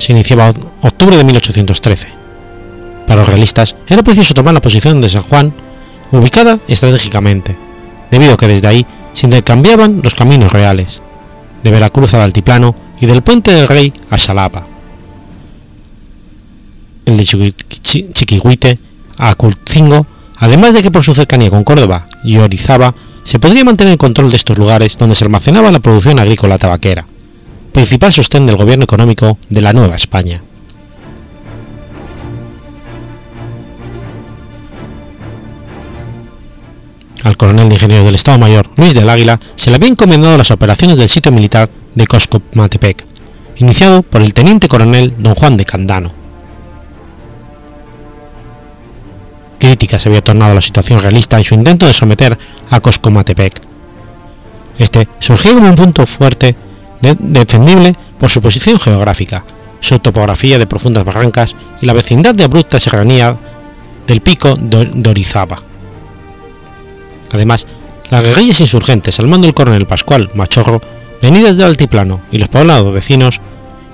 Se iniciaba oct- octubre de 1813. Para los realistas era preciso tomar la posición de San Juan, ubicada estratégicamente, debido a que desde ahí se intercambiaban los caminos reales, de Veracruz al Altiplano y del Puente del Rey a Xalapa. El de Chiqui- Chi- Chiquihuite a Culcingo, además de que por su cercanía con Córdoba y Orizaba se podría mantener el control de estos lugares donde se almacenaba la producción agrícola tabaquera, principal sostén del gobierno económico de la Nueva España. Al coronel de ingenieros del Estado Mayor, Luis del Águila, se le había encomendado las operaciones del sitio militar de Coscomatepec, iniciado por el teniente coronel don Juan de Candano. Crítica se había tornado la situación realista en su intento de someter a Coscomatepec. Este surgió como un punto fuerte defendible por su posición geográfica, su topografía de profundas barrancas y la vecindad de abrupta serranía del pico de Orizaba. Además, las guerrillas insurgentes al mando del coronel Pascual Machorro venidas del altiplano y los poblados vecinos,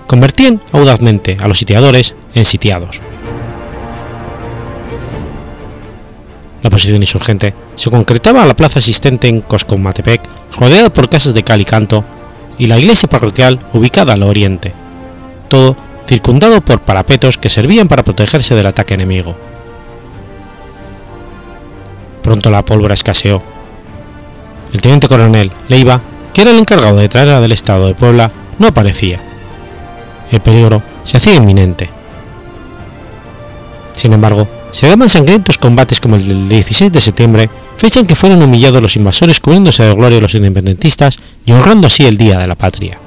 convertían audazmente a los sitiadores en sitiados. La posición insurgente se concretaba a la plaza existente en Coscomatepec, rodeada por casas de cal y canto, y la iglesia parroquial ubicada al oriente, todo circundado por parapetos que servían para protegerse del ataque enemigo. Pronto la pólvora escaseó. El teniente coronel Leiva, que era el encargado de traerla del estado de Puebla, no aparecía. El peligro se hacía inminente. Sin embargo, se daban sangrientos combates como el del 16 de septiembre, fecha en que fueron humillados los invasores cubriéndose de gloria los independentistas y honrando así el Día de la Patria.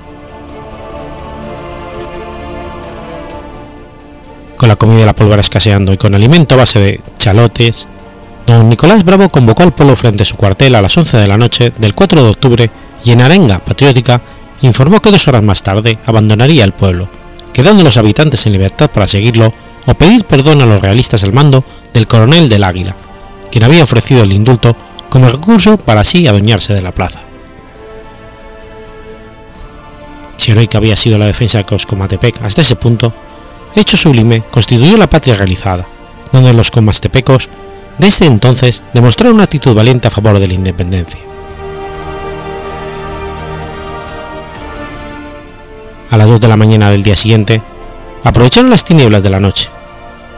Con la comida y la pólvora escaseando y con alimento a base de chalotes, don Nicolás Bravo convocó al pueblo frente a su cuartel a las 11 de la noche del 4 de octubre y en arenga patriótica informó que dos horas más tarde abandonaría el pueblo, quedando los habitantes en libertad para seguirlo o pedir perdón a los realistas al mando del coronel del Águila, quien había ofrecido el indulto como recurso para así adueñarse de la plaza. Si heroica había sido la defensa de Coscomatepec hasta ese punto, hecho sublime constituyó la patria realizada, donde los comastepecos desde entonces demostraron una actitud valiente a favor de la independencia. A las 2 de la mañana del día siguiente, aprovecharon las tinieblas de la noche,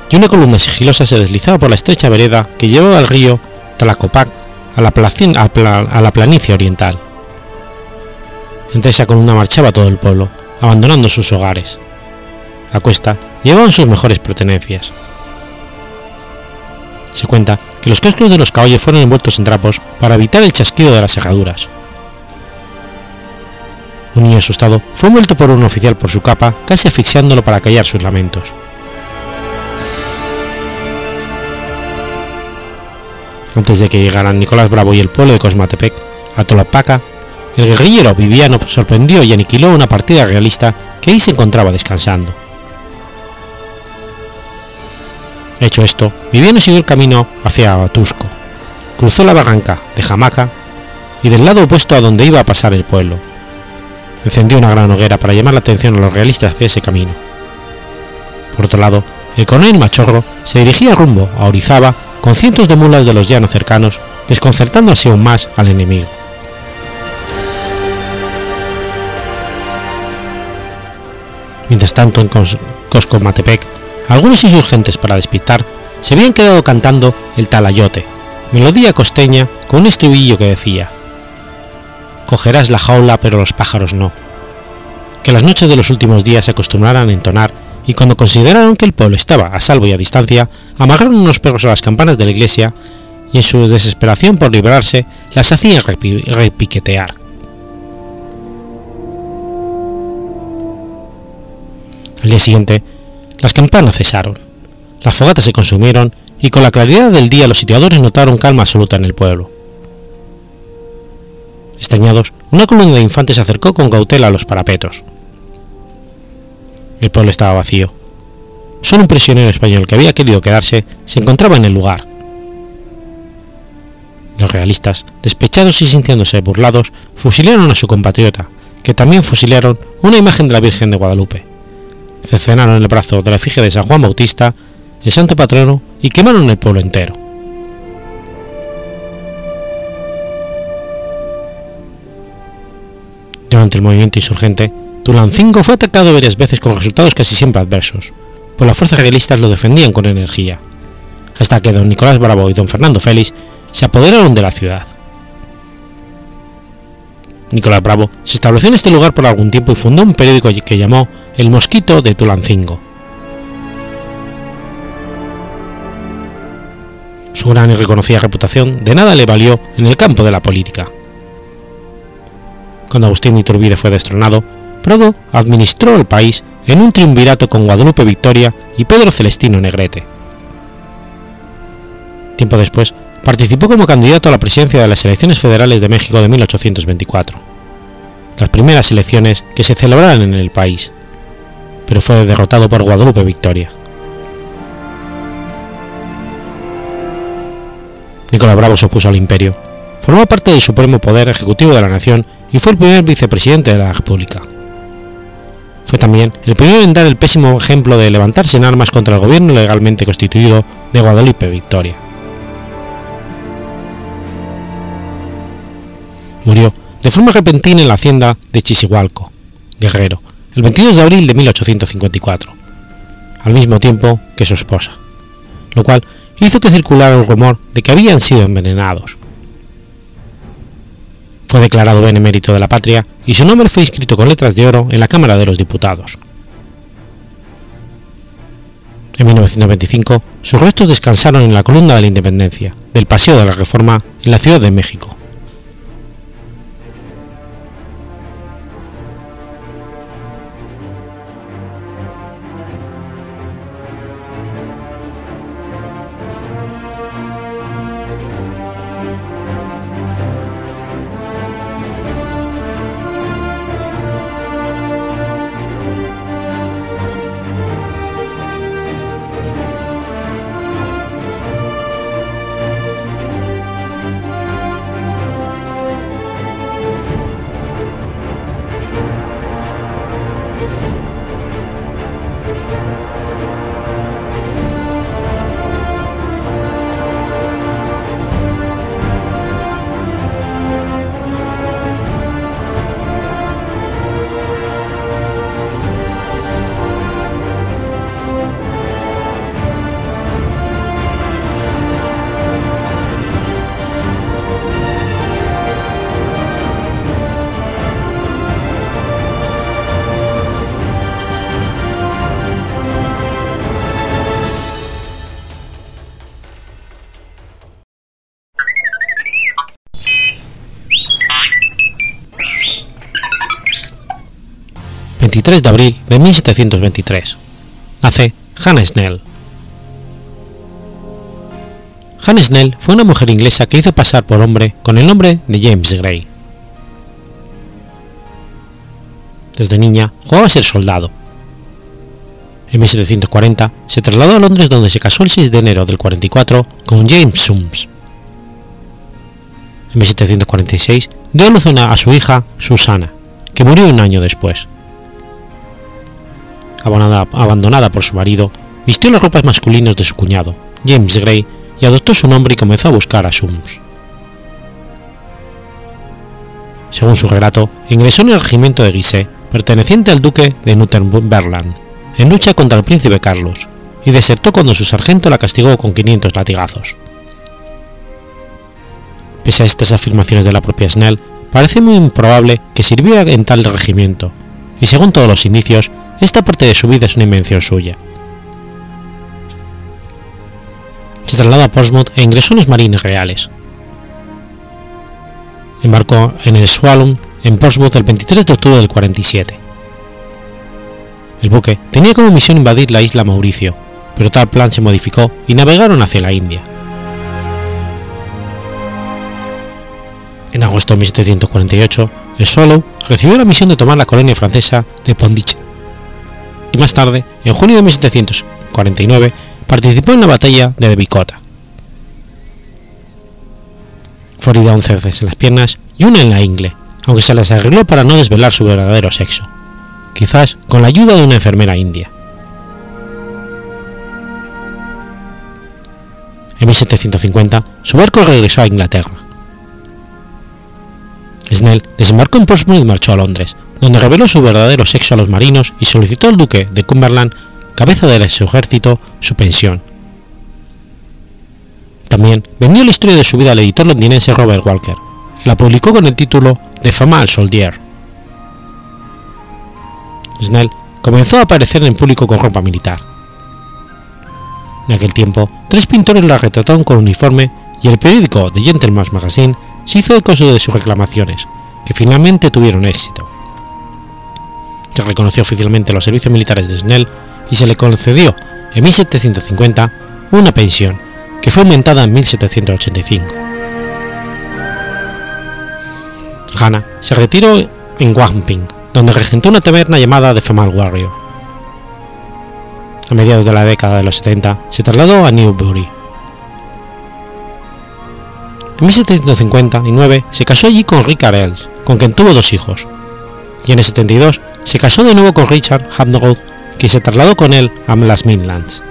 y una columna sigilosa se deslizaba por la estrecha vereda que llevaba al río Tlacopac a la, planicie oriental. Entre esa columna marchaba todo el pueblo, abandonando sus hogares. A cuesta llevaban sus mejores pertenencias. Se cuenta que los cascos de los caballos fueron envueltos en trapos para evitar el chasquido de las cerraduras. Un niño asustado fue envuelto por un oficial por su capa, casi asfixiándolo para callar sus lamentos. Antes de que llegaran Nicolás Bravo y el pueblo de Cosmatepec, a Tolapaca, el guerrillero Viviano sorprendió y aniquiló una partida realista que ahí se encontraba descansando. Hecho esto, Viviano siguió el camino hacia Atusco, cruzó la barranca de Jamaca y del lado opuesto a donde iba a pasar el pueblo. Encendió una gran hoguera para llamar la atención a los realistas hacia ese camino. Por otro lado, el coronel Machorro se dirigía rumbo a Orizaba con cientos de mulas de los llanos cercanos, desconcertando así aún más al enemigo. Mientras tanto, en Coscomatepec, algunos insurgentes para despistar se habían quedado cantando el talayote, melodía costeña con un estribillo que decía Cogerás la jaula pero los pájaros no, que las noches de los últimos días se acostumbraran a entonar y cuando consideraron que el pueblo estaba a salvo y a distancia, amarraron unos perros a las campanas de la iglesia y en su desesperación por librarse las hacían repiquetear. Al día siguiente, las campanas cesaron, las fogatas se consumieron y con la claridad del día los sitiadores notaron calma absoluta en el pueblo. Una columna de infantes se acercó con cautela a los parapetos. El pueblo estaba vacío. Solo un prisionero español que había querido quedarse se encontraba en el lugar. Los realistas, despechados y sintiéndose burlados, fusilaron a su compatriota, que también fusilaron una imagen de la Virgen de Guadalupe cercenaron el brazo de la efigie de San Juan Bautista, el santo patrono, y quemaron el pueblo entero. Durante el movimiento insurgente, Tulancingo fue atacado varias veces con resultados casi siempre adversos, pues las fuerzas realistas lo defendían con energía, hasta que don Nicolás Bravo y don Fernando Félix se apoderaron de la ciudad. Nicolás Bravo se estableció en este lugar por algún tiempo y fundó un periódico que llamó El Mosquito de Tulancingo. Su gran y reconocida reputación de nada le valió en el campo de la política. Cuando Agustín Iturbide fue destronado, Bravo administró el país en un triunvirato con Guadalupe Victoria y Pedro Celestino Negrete. Tiempo después, participó como candidato a la presidencia de las elecciones federales de México de 1824, las primeras elecciones que se celebraron en el país, pero fue derrotado por Guadalupe Victoria. Nicolás Bravo se opuso al imperio, formó parte del supremo poder ejecutivo de la nación y fue el primer vicepresidente de la República. Fue también el primero en dar el pésimo ejemplo de levantarse en armas contra el gobierno legalmente constituido de Guadalupe Victoria. Murió de forma repentina en la hacienda de Chisihualco, Guerrero, el 22 de abril de 1854, al mismo tiempo que su esposa, lo cual hizo que circulara el rumor de que habían sido envenenados. Fue declarado benemérito de la patria y su nombre fue inscrito con letras de oro en la Cámara de los Diputados. En 1925, sus restos descansaron en la columna de la Independencia del Paseo de la Reforma en la Ciudad de México. 23 de abril de 1723. Nace Hannah Snell. Hannah Snell fue una mujer inglesa que hizo pasar por hombre con el nombre de James Gray. Desde niña jugaba a ser soldado. En 1740 se trasladó a Londres donde se casó el 6 de enero del 44 con James Sums. En 1746 dio luz a su hija Susana, que murió un año después abandonada por su marido, vistió las ropas masculinas de su cuñado, James Gray, y adoptó su nombre y comenzó a buscar a Sums. Según su relato, ingresó en el regimiento de Guise, perteneciente al duque de Northumberland, en lucha contra el príncipe Carlos, y desertó cuando su sargento la castigó con 500 latigazos. Pese a estas afirmaciones de la propia Snell, parece muy improbable que sirviera en tal regimiento, y según todos los indicios, esta parte de su vida es una invención suya. Se trasladó a Portsmouth e ingresó en los Marines Reales. Embarcó en el Swallow en Portsmouth el 23 de octubre del 47. El buque tenía como misión invadir la isla Mauricio, pero tal plan se modificó y navegaron hacia la India. En agosto de 1748, el recibió la misión de tomar la colonia francesa de Pondicherry y más tarde, en junio de 1749, participó en la batalla de Bicota. Fue herida 11 veces en las piernas y una en la ingle, aunque se las arregló para no desvelar su verdadero sexo, quizás con la ayuda de una enfermera india. En 1750, su barco regresó a Inglaterra. Snell desembarcó en Portsmouth y marchó a Londres, donde reveló su verdadero sexo a los marinos y solicitó al duque de Cumberland, cabeza de su ejército, su pensión. También vendió la historia de su vida al editor londinense Robert Walker, que la publicó con el título De fama al soldier. Snell comenzó a aparecer en público con ropa militar. En aquel tiempo, tres pintores la retrataron con uniforme y el periódico The Gentleman's Magazine se hizo eco de sus reclamaciones, que finalmente tuvieron éxito se reconoció oficialmente los servicios militares de Snell y se le concedió en 1750 una pensión que fue aumentada en 1785. Hannah se retiró en Wamping, donde regentó una taberna llamada The Femal Warrior. A mediados de la década de los 70 se trasladó a Newbury. En 1759 se casó allí con Richard Els, con quien tuvo dos hijos, y en el 72 se casó de nuevo con Richard Hapgood, que se trasladó con él a las Midlands.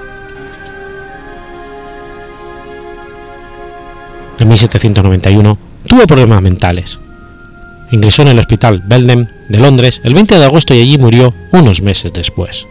En 1791 tuvo problemas mentales. Ingresó en el hospital Belden de Londres el 20 de agosto y allí murió unos meses después.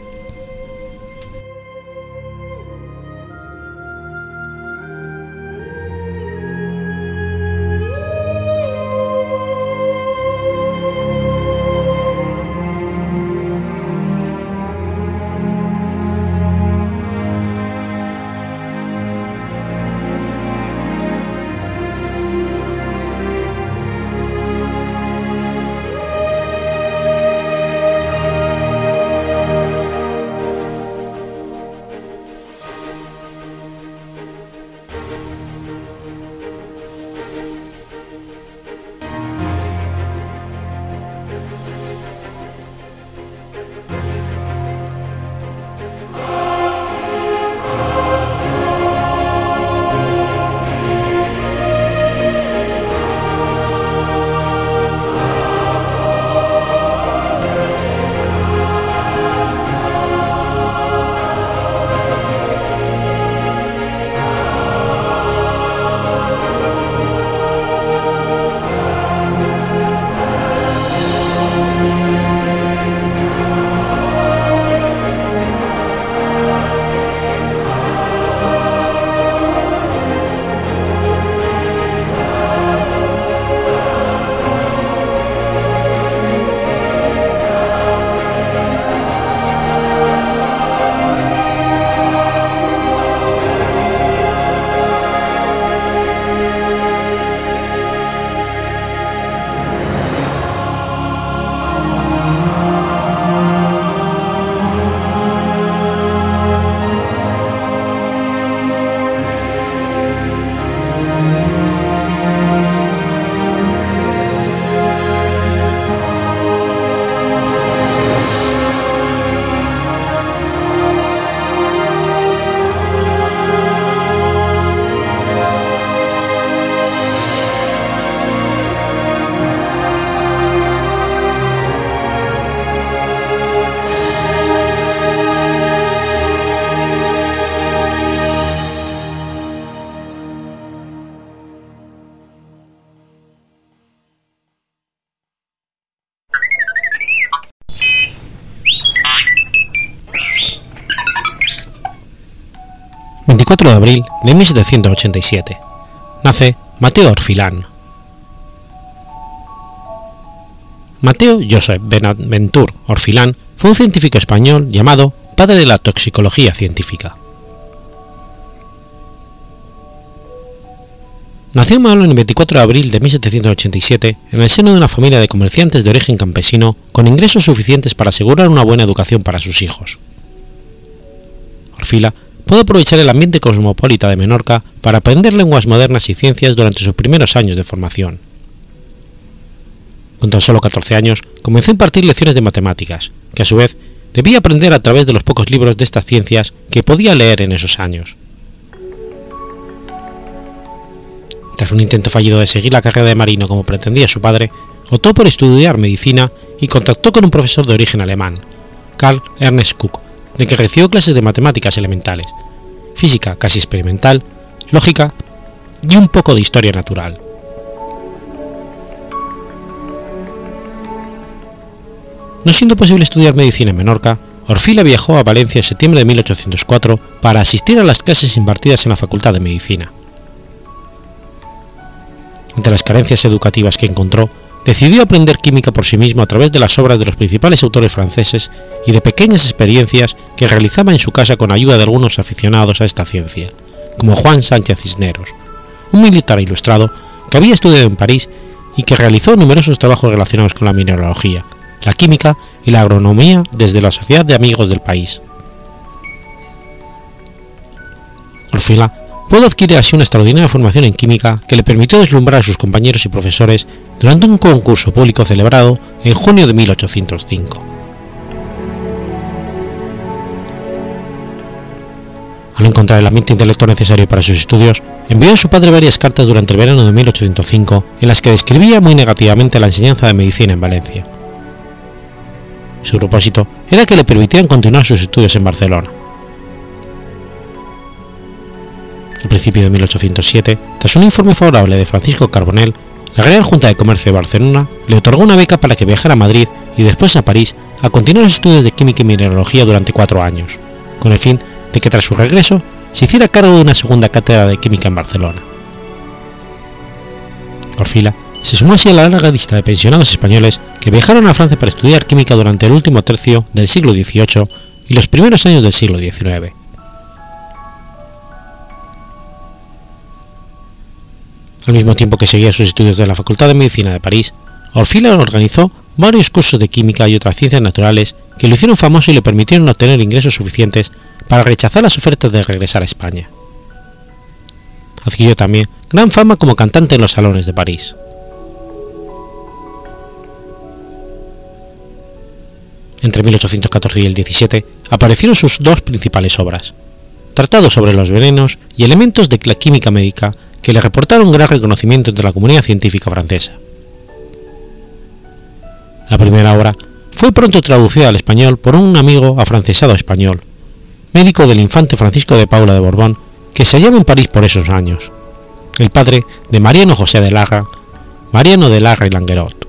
De abril de 1787. Nace Mateo Orfilán. Mateo Joseph Benaventur Orfilán fue un científico español llamado padre de la toxicología científica. Nació en el 24 de abril de 1787 en el seno de una familia de comerciantes de origen campesino con ingresos suficientes para asegurar una buena educación para sus hijos. Orfila pudo aprovechar el ambiente cosmopolita de Menorca para aprender lenguas modernas y ciencias durante sus primeros años de formación. Con tan solo 14 años, comenzó a impartir lecciones de matemáticas, que a su vez debía aprender a través de los pocos libros de estas ciencias que podía leer en esos años. Tras un intento fallido de seguir la carrera de marino como pretendía su padre, optó por estudiar medicina y contactó con un profesor de origen alemán, Karl Ernst Kuck, de que recibió clases de matemáticas elementales, física casi experimental, lógica y un poco de historia natural. No siendo posible estudiar medicina en Menorca, Orfila viajó a Valencia en septiembre de 1804 para asistir a las clases impartidas en la Facultad de Medicina. Entre las carencias educativas que encontró, decidió aprender química por sí mismo a través de las obras de los principales autores franceses y de pequeñas experiencias que realizaba en su casa con ayuda de algunos aficionados a esta ciencia, como Juan Sánchez Cisneros, un militar ilustrado que había estudiado en París y que realizó numerosos trabajos relacionados con la mineralogía, la química y la agronomía desde la Sociedad de Amigos del País. Orfila pudo adquirir así una extraordinaria formación en química que le permitió deslumbrar a sus compañeros y profesores durante un concurso público celebrado en junio de 1805. Al encontrar el ambiente intelectual necesario para sus estudios, envió a su padre varias cartas durante el verano de 1805 en las que describía muy negativamente la enseñanza de medicina en Valencia. Su propósito era que le permitieran continuar sus estudios en Barcelona. A principios de 1807, tras un informe favorable de Francisco Carbonell, la Real Junta de Comercio de Barcelona le otorgó una beca para que viajara a Madrid y después a París a continuar los estudios de química y mineralogía durante cuatro años, con el fin de que tras su regreso se hiciera cargo de una segunda cátedra de química en Barcelona. Orfila se sumó así a la larga lista de pensionados españoles que viajaron a Francia para estudiar química durante el último tercio del siglo XVIII y los primeros años del siglo XIX. Al mismo tiempo que seguía sus estudios de la Facultad de Medicina de París, Orfila organizó varios cursos de química y otras ciencias naturales que lo hicieron famoso y le permitieron obtener ingresos suficientes para rechazar las ofertas de regresar a España. Adquirió también gran fama como cantante en los salones de París. Entre 1814 y el 17 aparecieron sus dos principales obras, Tratados sobre los venenos y elementos de la química médica que le reportaron gran reconocimiento entre la comunidad científica francesa. La primera obra fue pronto traducida al español por un amigo afrancesado español, médico del infante Francisco de Paula de Borbón, que se hallaba en París por esos años, el padre de Mariano José de Larra, Mariano de Larra y Languerot.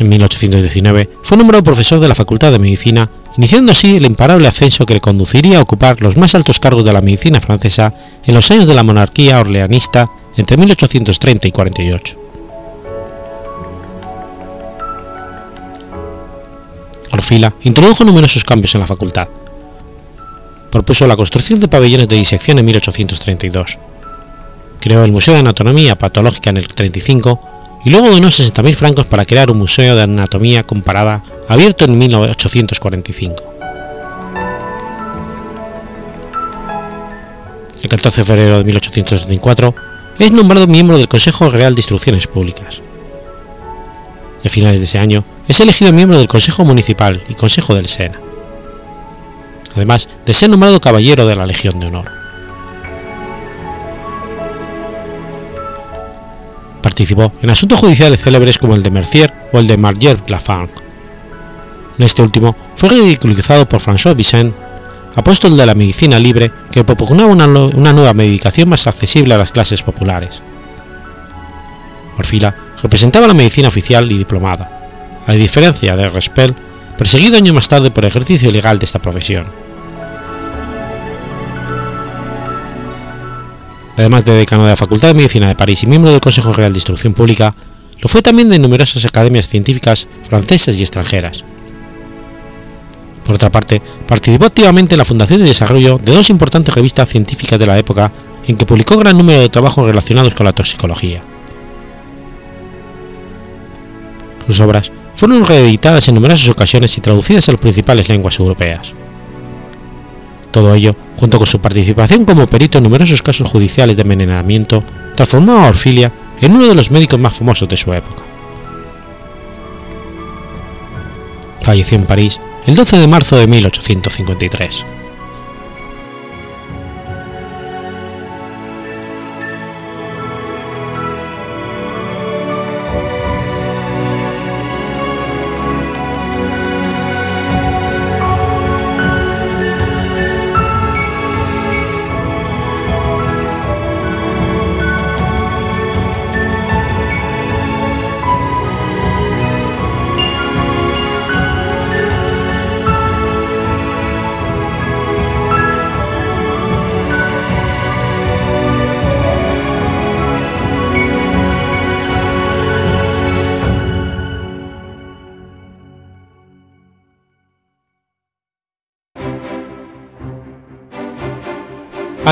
En 1819 fue nombrado profesor de la Facultad de Medicina, iniciando así el imparable ascenso que le conduciría a ocupar los más altos cargos de la medicina francesa en los años de la monarquía orleanista entre 1830 y 48. Orfila introdujo numerosos cambios en la facultad. Propuso la construcción de pabellones de disección en 1832. Creó el Museo de Anatomía Patológica en el 35 y luego donó 60.000 francos para crear un museo de anatomía comparada abierto en 1845. El 14 de febrero de 1834 es nombrado miembro del Consejo Real de Instrucciones Públicas. Y a finales de ese año es elegido miembro del Consejo Municipal y Consejo del Sena, además de ser nombrado Caballero de la Legión de Honor. Participó en asuntos judiciales célebres como el de Mercier o el de Marguerite Lafang. En este último fue ridiculizado por François Vicent, apóstol de la medicina libre que propugnaba una, una nueva medicación más accesible a las clases populares. Orfila representaba la medicina oficial y diplomada, a diferencia de Respel, perseguido años más tarde por ejercicio ilegal de esta profesión. Además de decano de la Facultad de Medicina de París y miembro del Consejo Real de Instrucción Pública, lo fue también de numerosas academias científicas francesas y extranjeras. Por otra parte, participó activamente en la fundación y desarrollo de dos importantes revistas científicas de la época en que publicó gran número de trabajos relacionados con la toxicología. Sus obras fueron reeditadas en numerosas ocasiones y traducidas a las principales lenguas europeas. Todo ello, junto con su participación como perito en numerosos casos judiciales de envenenamiento, transformó a Orfilia en uno de los médicos más famosos de su época. Falleció en París el 12 de marzo de 1853.